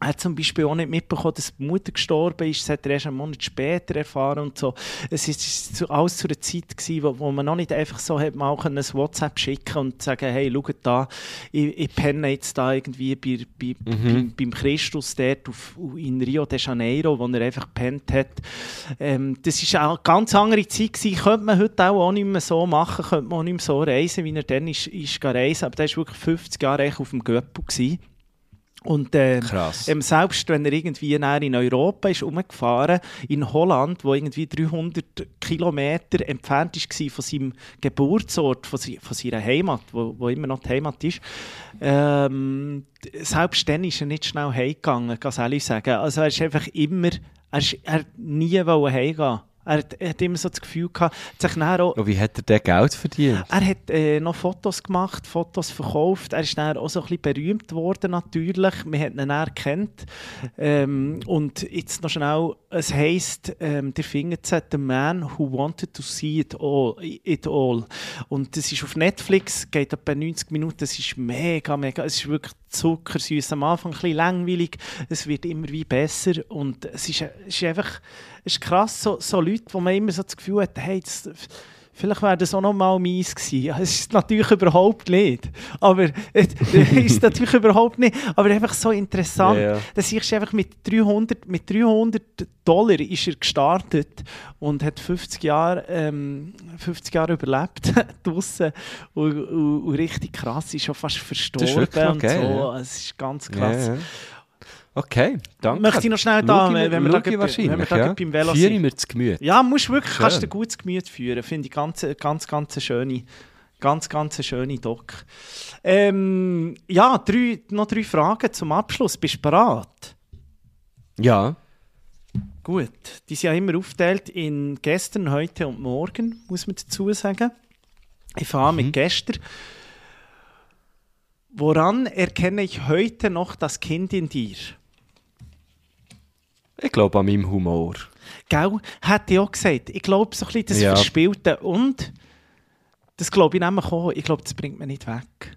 hat zum Beispiel auch nicht mitbekommen, dass die Mutter gestorben ist. Das hat er erst einen Monat später erfahren und so. Es ist alles zu einer Zeit gewesen, wo, wo man noch nicht einfach so hat mal ein WhatsApp schicken und sagen, hey, schaut da, ich, ich penne jetzt da irgendwie bei, bei, beim, beim Christus dort auf, in Rio de Janeiro, wo er einfach gepennt hat. Ähm, das ist auch eine ganz andere Zeit gewesen. Könnte man heute auch, auch nicht mehr so machen, könnte man auch nicht mehr so reisen, wie er dann ist, ist gereist. Aber der war wirklich 50 Jahre auf dem Göppel gewesen. Und äh, ähm, selbst wenn er irgendwie in Europa ist rumgefahren, in Holland, wo irgendwie 300 Kilometer entfernt war von seinem Geburtsort, von, von seiner Heimat, wo, wo immer noch die Heimat ist, ähm, selbst dann ist er nicht schnell heimgegangen, kann ich ehrlich sagen. Also er ist einfach immer, er, ist, er nie wollen heimgehen. Er hat, er hat immer so das Gefühl gehabt, sich auch,
Und wie hat er denn Geld verdient?
er hat äh, noch Fotos gemacht, Fotos verkauft. Er ist dann auch so ein bisschen berühmt worden natürlich. Man hat ihn erkannt. Ähm, und jetzt noch schnell, es heisst, ähm, der findet es «The Man Who Wanted to See It All». It all. Und das ist auf Netflix, geht etwa 90 Minuten. Es ist mega, mega, es ist wirklich zuckersüß. Am Anfang ein bisschen langweilig, es wird immer wie besser. Und es ist, es ist einfach es ist krass, so, so Leute, wo man immer so das Gefühl hat, hey, das, Vielleicht wäre das auch noch mal meins gewesen. Es ist natürlich überhaupt nicht. Aber es ist natürlich überhaupt nicht. Aber einfach so interessant.
Ja, ja.
Da siehst du einfach mit 300, mit 300 Dollar ist er gestartet und hat 50 Jahre, ähm, 50 Jahre überlebt draussen. Und, und, und richtig krass, ist schon fast verstorben und
geil,
so.
ja.
Es ist ganz krass.
Ja. Okay, danke.
Möchte ich noch schnell da,
mir-
wenn wir da wenn wir da
ja.
beim Velo sind.
mir zu Gemüte.
Ja, musst wirklich,
Schön.
kannst du ein gutes Gemüt führen. Finde ich ganz, ganz, ganz schöne, ganz, ganz schöne Doc. Ähm, ja, drei, noch drei Fragen zum Abschluss. Bist du bereit?
Ja.
Gut. Die sind ja immer aufgeteilt in gestern, heute und morgen, muss man dazu sagen. Ich fange an mit gestern. Woran erkenne ich heute noch das Kind in dir?
Ich glaube an meinem Humor.
Gell? Hätte ich auch gesagt. Ich glaube, so ein bisschen das
Ja.
Verspielte. Und das glaube ich nämlich auch. Ich glaube, das bringt man nicht weg.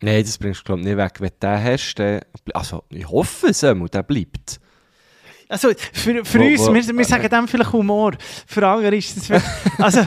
Nein, das bringst du glaub ich nicht weg. Wenn du den hast, dann... Also, ich hoffe es der bleibt.
Also für, für
Wo-
uns,
wo-
wir, wir sagen dem vielleicht Humor. Für andere ist das... vielleicht- Also,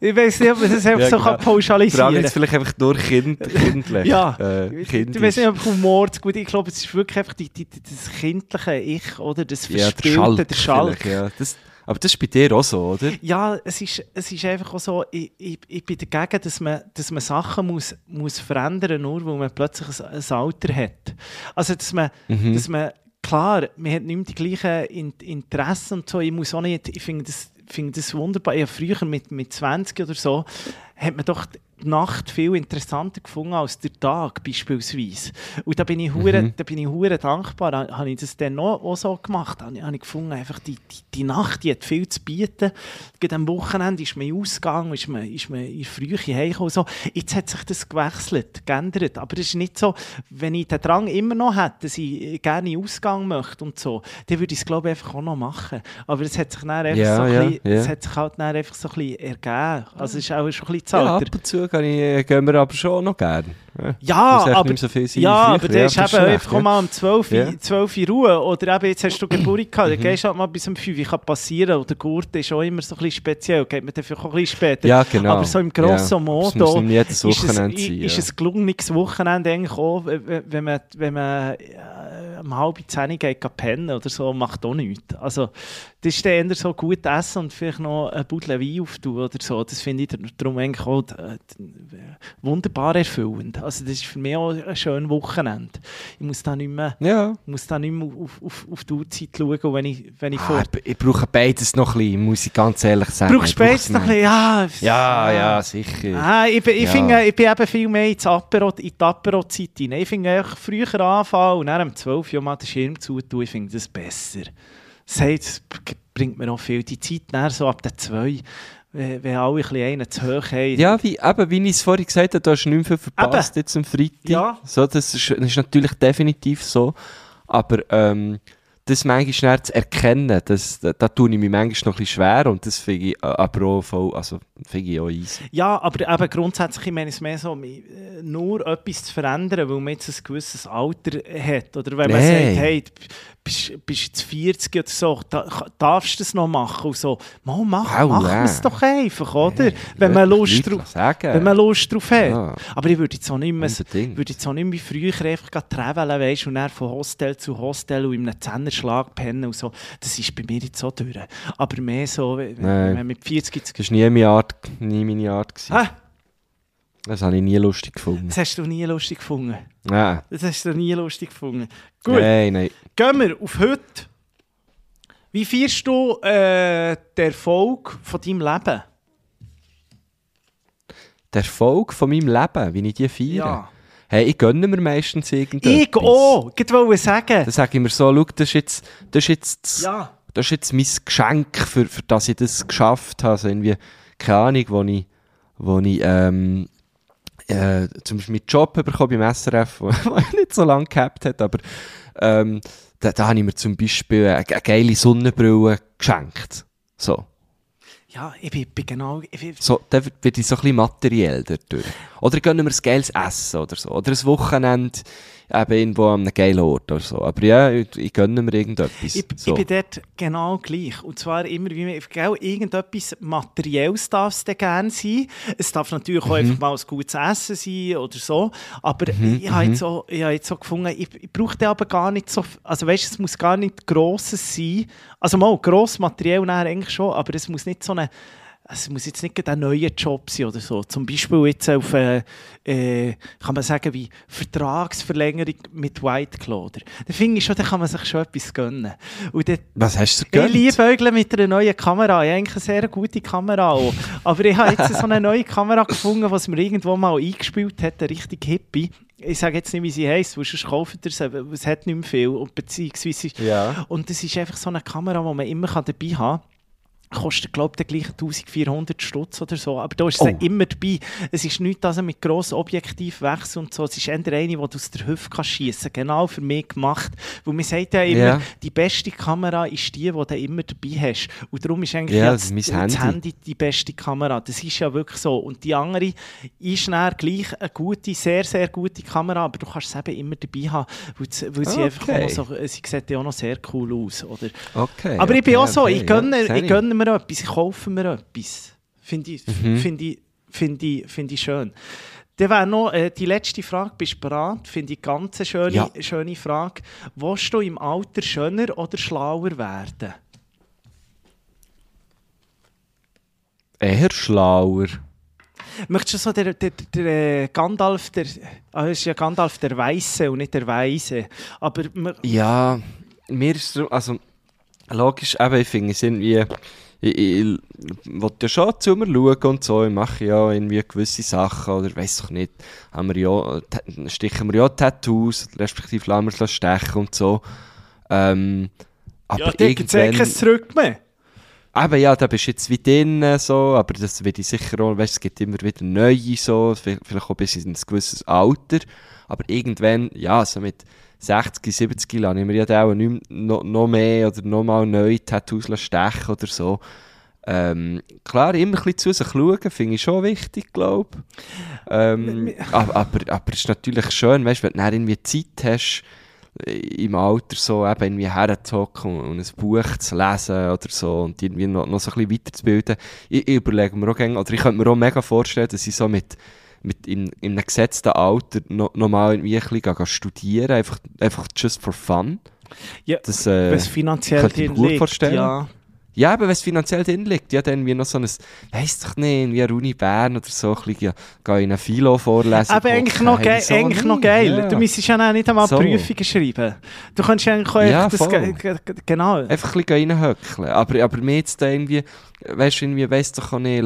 ich weiß nicht, ob man das einfach
Ja,
so
genau.
kann pauschalisieren
Frage jetzt vielleicht einfach nur kind, kindlich.
Ja,
äh,
ich
kindisch.
weiß nicht, ob Humor zu gut Ich glaube, es ist wirklich einfach die, die, das kindliche Ich, oder? Das
ja, der
Verspielte,
Schalk.
der Schalk.
Ja. Das, aber das ist bei dir auch so, oder?
Ja, es ist, es ist einfach auch so, ich, ich, ich bin dagegen, dass man, dass man Sachen muss, muss verändern muss, nur weil man plötzlich ein, ein Alter hat. Also, dass man,
Mhm.
dass man klar, man hat nicht mehr die gleichen In Interessen und so. Ich muss auch nicht, ich finde das, finde das wunderbar. Ja, früher mit, mit 20 oder so, hat man doch die Nacht viel interessanter gefunden als der Tag beispielsweise. Und da bin ich hure,
Mhm.
da bin ich hure dankbar. Da habe ich das dann auch, auch so gemacht. Da habe ich, habe ich gefunden, einfach die, die, die Nacht, die hat viel zu bieten. Gerade am Wochenende ist man ausgegangen, ist man, ist man in Frühe heimgekommen. So. Jetzt hat sich das gewechselt, geändert. Aber es ist nicht so, wenn ich den Drang immer noch hätte, dass ich gerne in Ausgang möchte und so, dann würde ich es glaube ich einfach auch noch machen. Aber es hat sich dann einfach,
Ja,
so, ein
ja,
bisschen,
ja.
es hat sich halt dann einfach so ein bisschen ergeben. Also es ist auch schon ein bisschen zu
Ja,
Alter.
ab und zu kann ich, äh, gehen wir aber schon noch gerne.
Ja, aber,
nicht so viel sein
ja, aber
das ist
eben einfach auch mal um 12 Uhr,
Ja. Mhm.
12 Uhr Ruhe. Oder eben, jetzt hast du Geburt gehabt, dann gehst du halt mal bis um 5 Uhr. Kann passieren. Oder Gurt ist auch immer so ein bisschen speziell. Geht man dafür auch ein bisschen später.
Ja, genau.
Aber so im grosso
Ja.
Modo ist, es,
sein,
ist
ja.
ein gelungenes Wochenende eigentlich auch, wenn man, wenn man äh, um halb zehn geht pennen oder so, macht auch nichts. Also, das ist dann eher so gut essen und vielleicht noch ein Budle Wein auftun oder so. Das finde ich darum eigentlich auch äh, wunderbar erfüllend. Also, das ist für mich auch ein schönes Wochenende. Ich muss da nicht mehr,
Ja.
muss da nicht mehr auf, auf, auf die Uhrzeit schauen, wenn ich, wenn ich
Ah,
vor...
ich, ich brauche beides noch ein bisschen, muss ich ganz ehrlich sagen.
Brauchst du beides noch ein bisschen? Ja,
Ja, ja, sicher.
Ah, ich, ich,
Ja.
finde, ich bin eben viel mehr ins Apero, in die Apero-Zeit hinein. Ich finde, früher anfangen und dann um 12 Uhr mal den Schirm zutun, ich finde das besser. Das, bringt mir auch viel. Die Zeit dann so ab den 2, wenn wenn alle ein bisschen einen zu hoch haben.
Ja, wie, eben, wie ich es vorhin gesagt habe, du hast nicht viel verpasst jetzt am Freitag.
Ja.
So, das, ist, das ist natürlich definitiv so. Aber ähm, das manchmal schnell zu erkennen, das, da, da tue ich mich manchmal noch ein bisschen schwer und das finde ich äh, aber auch voll, also finde ich auch easy.
Ja, aber eben grundsätzlich, ich meine es mehr so, äh, nur etwas zu verändern, weil man jetzt ein gewisses Alter hat. Oder wenn man sagt, hey, bist, bist jetzt 40 oder so, da, darfst du das noch machen? Und so, mal mach,
Au,
mach
äh.
es doch einfach, oder? wenn, man Lust drauf, wenn man Lust drauf hat.
Ja.
Aber ich würde jetzt auch nicht mehr, würde jetzt auch nicht mehr wie früher einfach gleich travelen, weißt, und dann von Hostel zu Hostel und in einem Zehnerschlag pennen und so. Das ist bei mir jetzt so durch. Aber mehr so, wenn man mit 40 jetzt...
Das war nie meine Art, nie meine Art. Gewesen.
Ah,
Das habe ich nie lustig gefunden.
das hast du nie lustig gefunden.
Nein,
Das hast du nie lustig gefunden. Gut,
nein, nein.
gehen wir auf heute. Wie feierst du äh, den Erfolg von deinem Leben?
Der Erfolg von meinem Leben, wie ich die feiere.
Ja.
Hey, ich gönne mir meistens irgendetwas.
Ich auch, ich wollte sagen.
Dann sage ich mir so, schau, das ist jetzt, das ist jetzt das,
Ja.
das ist jetzt mein Geschenk, für, für das ich das geschafft habe. Also irgendwie, keine Ahnung, wo ich, wo ich ähm, äh, zum Beispiel meinen Job bekommen beim SRF, wo ich nicht so lange gehabt hat, aber ähm, da, da habe ich mir zum Beispiel eine, eine geile Sonnenbrille geschenkt. So.
Ja, ich bin, bin genau... Bin,
So, dann wird wird ich so ein bisschen materiell dadurch. Oder gönnen wir ein geiles Essen oder so. Oder ein Wochenende eben irgendwo an einem geilen Ort oder so. Aber ja, ich, ich gönne mir irgendetwas.
Ich,
so.
ich bin dort genau gleich. Und zwar immer, wie man, gell, irgendetwas Materielles darf es dann gerne sein. Es darf natürlich
Mhm.
auch einfach mal ein gutes Essen sein oder so. Aber ich habe jetzt, so, ich habe jetzt so gefunden, ich, ich brauche aber gar nicht so, also weißt du, es muss gar nicht grosses sein. Also mal, gross materiell eigentlich schon, aber es muss nicht so eine es muss jetzt nicht ein neuer Job sein oder so. Zum Beispiel jetzt auf, äh, äh, kann man sagen, wie Vertragsverlängerung mit White Cloder. Da finde ich schon, da kann man sich schon etwas gönnen. Und dort,
Was hast du
ich
gegönnt?
liebe mit einer neuen Kamera. Ich habe eigentlich eine sehr gute Kamera auch. Aber ich habe jetzt so eine neue Kamera gefunden, die mir irgendwo mal eingespielt hat, eine richtig hippie. Ich sage jetzt nicht, wie sie heisst, weil sonst kauft ihr sie, aber es hat nicht mehr viel. Und beziehungsweise,
Ja.
und das ist einfach so eine Kamera, die man immer dabei haben kann. Kostet, glaube ich, gleich 1400 Stutz oder so. Aber da ist sie
Oh.
immer dabei. Es ist nichts, dass er mit grossen Objektiv wächst und so. Es ist eher eine, die du aus der Hüfte schießen. Genau für mich gemacht. Weil man sagt ja immer,
Ja.
die beste Kamera ist die, die du immer dabei hast. Und darum ist eigentlich
ja, das ist
das,
Handy.
Handy die beste Kamera. Das ist ja wirklich so. Und die andere ist dann gleich eine gute, sehr, sehr gute Kamera, aber du kannst sie eben immer dabei haben, weil, sie- sie einfach auch
Okay.
so, sie sieht ja auch noch sehr cool aus. Oder?
Okay.
Aber ich bin
okay,
auch so,
okay,
ich, gönne,
ja,
ich gönne mir etwas, ich kaufe mir etwas. Finde ich,
Mhm.
finde ich, finde ich, finde ich schön. Dann wäre noch äh, die letzte Frage, bist du bereit? Finde ich ganz eine schöne,
Ja.
schöne Frage. Willst du im Alter schöner oder schlauer werden?
Eher schlauer.
Möchtest du so der, der, der, äh, Gandalf, der, ah, es ist ja Gandalf der Weiße und nicht der Weise, aber
Ja, mir ist so, also logisch, eben, ich finde es irgendwie, ich, ich, ich will ja schon zu mir schauen und so, ich mache ja irgendwie gewisse Sachen oder weiß doch nicht, haben wir ja, stechen wir ja Tattoos, respektive lassen wir es stechen und so. Ähm, aber
ja, da gibt es kein Zurück mehr.
Eben, ja, da bist du jetzt wie drin, so, aber das wird ich sicher auch, weißt, es gibt immer wieder neue, so, vi- vielleicht auch bis in ein gewisses Alter, aber irgendwann, ja, so mit 60, 70 lasse ich mir ja auch nicht noch, noch mehr oder noch mal neue Tattoos stechen oder so. Ähm, klar, immer ein bisschen zu sich schauen, finde ich schon wichtig, glaube ich. Ähm, aber, aber, aber es ist natürlich schön, weißt, wenn du dann irgendwie Zeit hast, äh, im Alter so eben irgendwie herzuhocken und ein Buch zu lesen oder so und irgendwie noch, noch so ein bisschen weiterzubilden. Ich, ich überlege mir auch gerne, oder ich könnte mir auch mega vorstellen, dass ich so mit, mit in, in einem gesetzten Alter noch, noch mal irgendwie ein bisschen gehen studieren, einfach, einfach just for fun.
Ja,
Das, äh,
es finanziell
könnte ich mir
drin
gut
liegt,
vorstellen.
ja.
ja, aber wenn es finanziell drin liegt, ja, dann wie noch so ein, weiss doch nicht, wie eine Uni Bern oder so, ein bisschen, ja, gehe in eine Philo vorlesen.
Aber eigentlich noch, geil, eigentlich noch geil. Du müsstest ja nicht einmal
So.
Prüfungen schreiben. Du kannst ja eigentlich auch
Ja,
einfach das... Genau.
Einfach ein bisschen reinhöckeln. Aber, aber mir jetzt da irgendwie, weißt du, irgendwie, weiss doch auch nicht,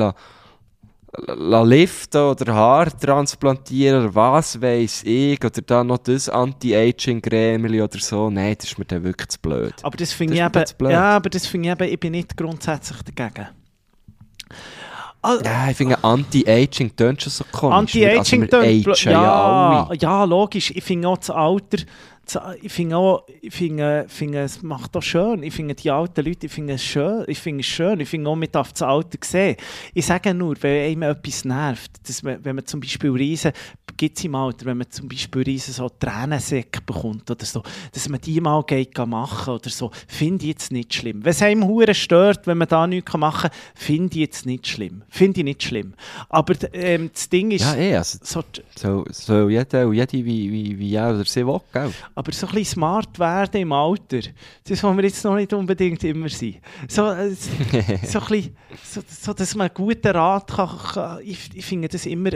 liften oder Haar transplantieren oder was weiss ich, oder da noch das Anti-Aging-Gremeli oder so. Nein, das ist mir dann wirklich zu blöd.
Aber das finde ich
mir
eben... Ja, aber das finde ich eben... Ich bin nicht grundsätzlich dagegen. Ah,
Ja, ich finde Anti-Aging tönt schon so komisch.
Anti-Aging
also,
tönt
ja alle.
ja, logisch. Ich finde auch das Alter, ich finde auch, ich finde, finde, es macht auch schön. Ich finde die alten Leute, ich finde es schön. Ich finde es schön. Ich finde auch, man darf das Alter sehen. Ich sage nur, wenn einem etwas nervt, dass man, wenn man zum Beispiel Riesen, gibt es im Alter, wenn man zum Beispiel Riesen so Tränensäcke bekommt oder so, dass man die mal geht machen oder so, finde ich jetzt nicht schlimm. Wenn es einem hure stört, wenn man da nichts machen kann, finde ich jetzt nicht schlimm. Finde ich nicht schlimm. Aber ähm, das Ding ist,
Ja, eh, also,
so,
so, so jeder und jede wie, wie, wie er oder sie will, gell?
Aber so ein bisschen smart werden im Alter, das wollen wir jetzt noch nicht unbedingt immer sein. So, so, ein bisschen, so, so dass man einen guten Rat kann, kann ich, ich finde das immer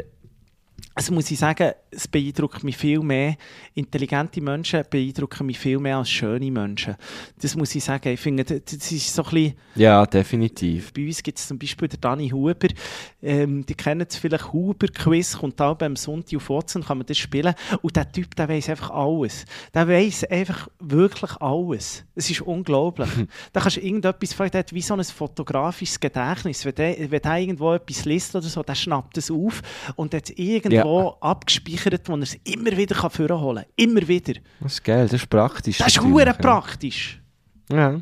also muss ich sagen, es beeindruckt mich viel mehr. Intelligente Menschen beeindrucken mich viel mehr als schöne Menschen. Das muss ich sagen. Ich finde, das ist so ein bisschen...
Ja, definitiv.
Bei uns gibt es zum Beispiel den Dani Huber. Ähm, die kennen es vielleicht, Huber-Quiz, kommt auch beim Sonntag auf Watson, kann man das spielen. Und der Typ, der weiß einfach alles. Der weiß einfach wirklich alles. Es ist unglaublich. da kannst du irgendetwas fragen, der hat wie so ein fotografisches Gedächtnis. Wenn der, wenn der irgendwo etwas liest oder so, der schnappt es auf und hat irgendwo
Ja.
Abgespeichert, wo er es immer wieder kann vorholen kann. Immer wieder.
Das ist geil, das ist praktisch.
Das ist hure praktisch.
Ja.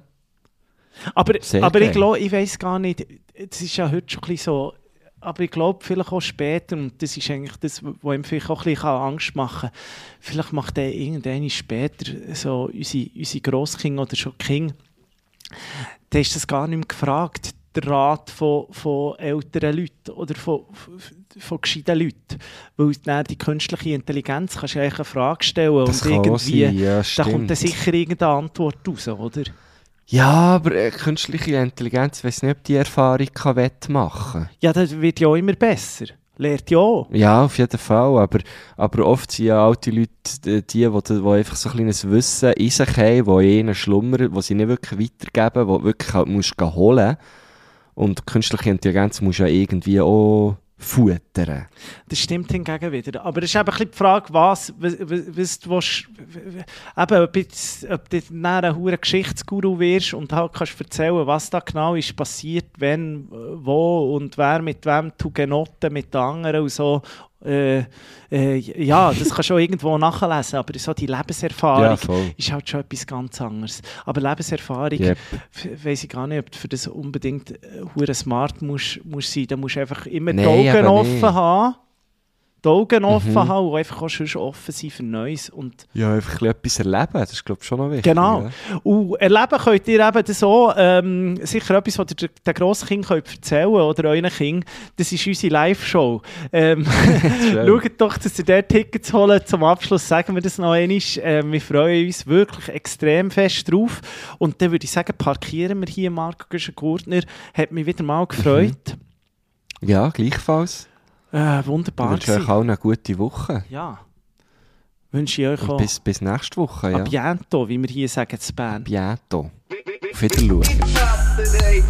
Aber,
Sehr
aber ich glaube, ich weiß gar nicht, das ist ja heute schon ein bisschen so, aber ich glaube, vielleicht auch später, und das ist eigentlich das, was ihm vielleicht auch ein bisschen Angst machen kann, vielleicht macht er irgendwann später so unsere, unsere Grosskinder oder schon King, dann ist das gar nicht mehr gefragt, der Rat von, von älteren Leuten oder von, von, von gescheiten Leuten. Weil dann die künstliche Intelligenz kannst du eigentlich eine Frage stellen
Das
und
kann
irgendwie,
ja,
da kommt dann sicher irgendeine Antwort raus, oder?
Ja, aber äh, künstliche Intelligenz, ich weiß nicht, ob die Erfahrung kann wettmachen
Ja, das wird ja auch immer besser. Lehrt ja auch.
Ja, auf jeden Fall. Aber, aber oft sind ja alte Leute die, die, die, die einfach so ein kleines Wissen in sich haben, die in ihnen schlummern, die sie nicht wirklich weitergeben, die du wirklich halt musst holen Und künstliche Intelligenz musst du ja irgendwie auch futtern.
Das stimmt hingegen wieder. Aber es ist eben die Frage, was, was, was, eben, ob, jetzt, ob du dann ein hoher Geschichtsguru wirst und halt kannst erzählen, was da genau ist passiert, wenn, wo und wer mit wem du genoten mit den anderen und so. Äh, äh, ja, das kannst du auch irgendwo nachlesen, aber so die Lebenserfahrung
Ja,
ist halt schon etwas ganz anderes. Aber Lebenserfahrung,
Yep.
weiß ich gar nicht, ob du für das unbedingt äh, smart musst, musst sein. Da musst du einfach immer die
Nein,
Augen offen
nicht.
Haben. Die Augen offen haben und einfach auch schon offen sein für Neues. Und
Ja, einfach ein etwas erleben, das ist glaube ich schon noch wichtig.
genau.
Ja.
Und erleben könnt ihr eben so, ähm, sicher etwas, was ihr den Grosskind könnt erzählen oder euren Kind, das ist unsere Live-Show. Ähm. Schaut doch, dass ihr dort Tickets holt. Zum Abschluss sagen wir das noch einmal. Ähm, wir freuen uns wirklich extrem fest drauf. Und dann würde ich sagen, parkieren wir hier. Marco Güschen-Gurtner hat mich wieder mal gefreut.
ja, gleichfalls.
Äh,
Ich
wunderbar
wünsche euch allen eine gute Woche.
Ja. Wünsche ich euch
Und
auch.
bis, bis nächste Woche. Ja.
A biento, wie wir hier sagen, zu Bern.
Bientôt. Auf Wiedersehen.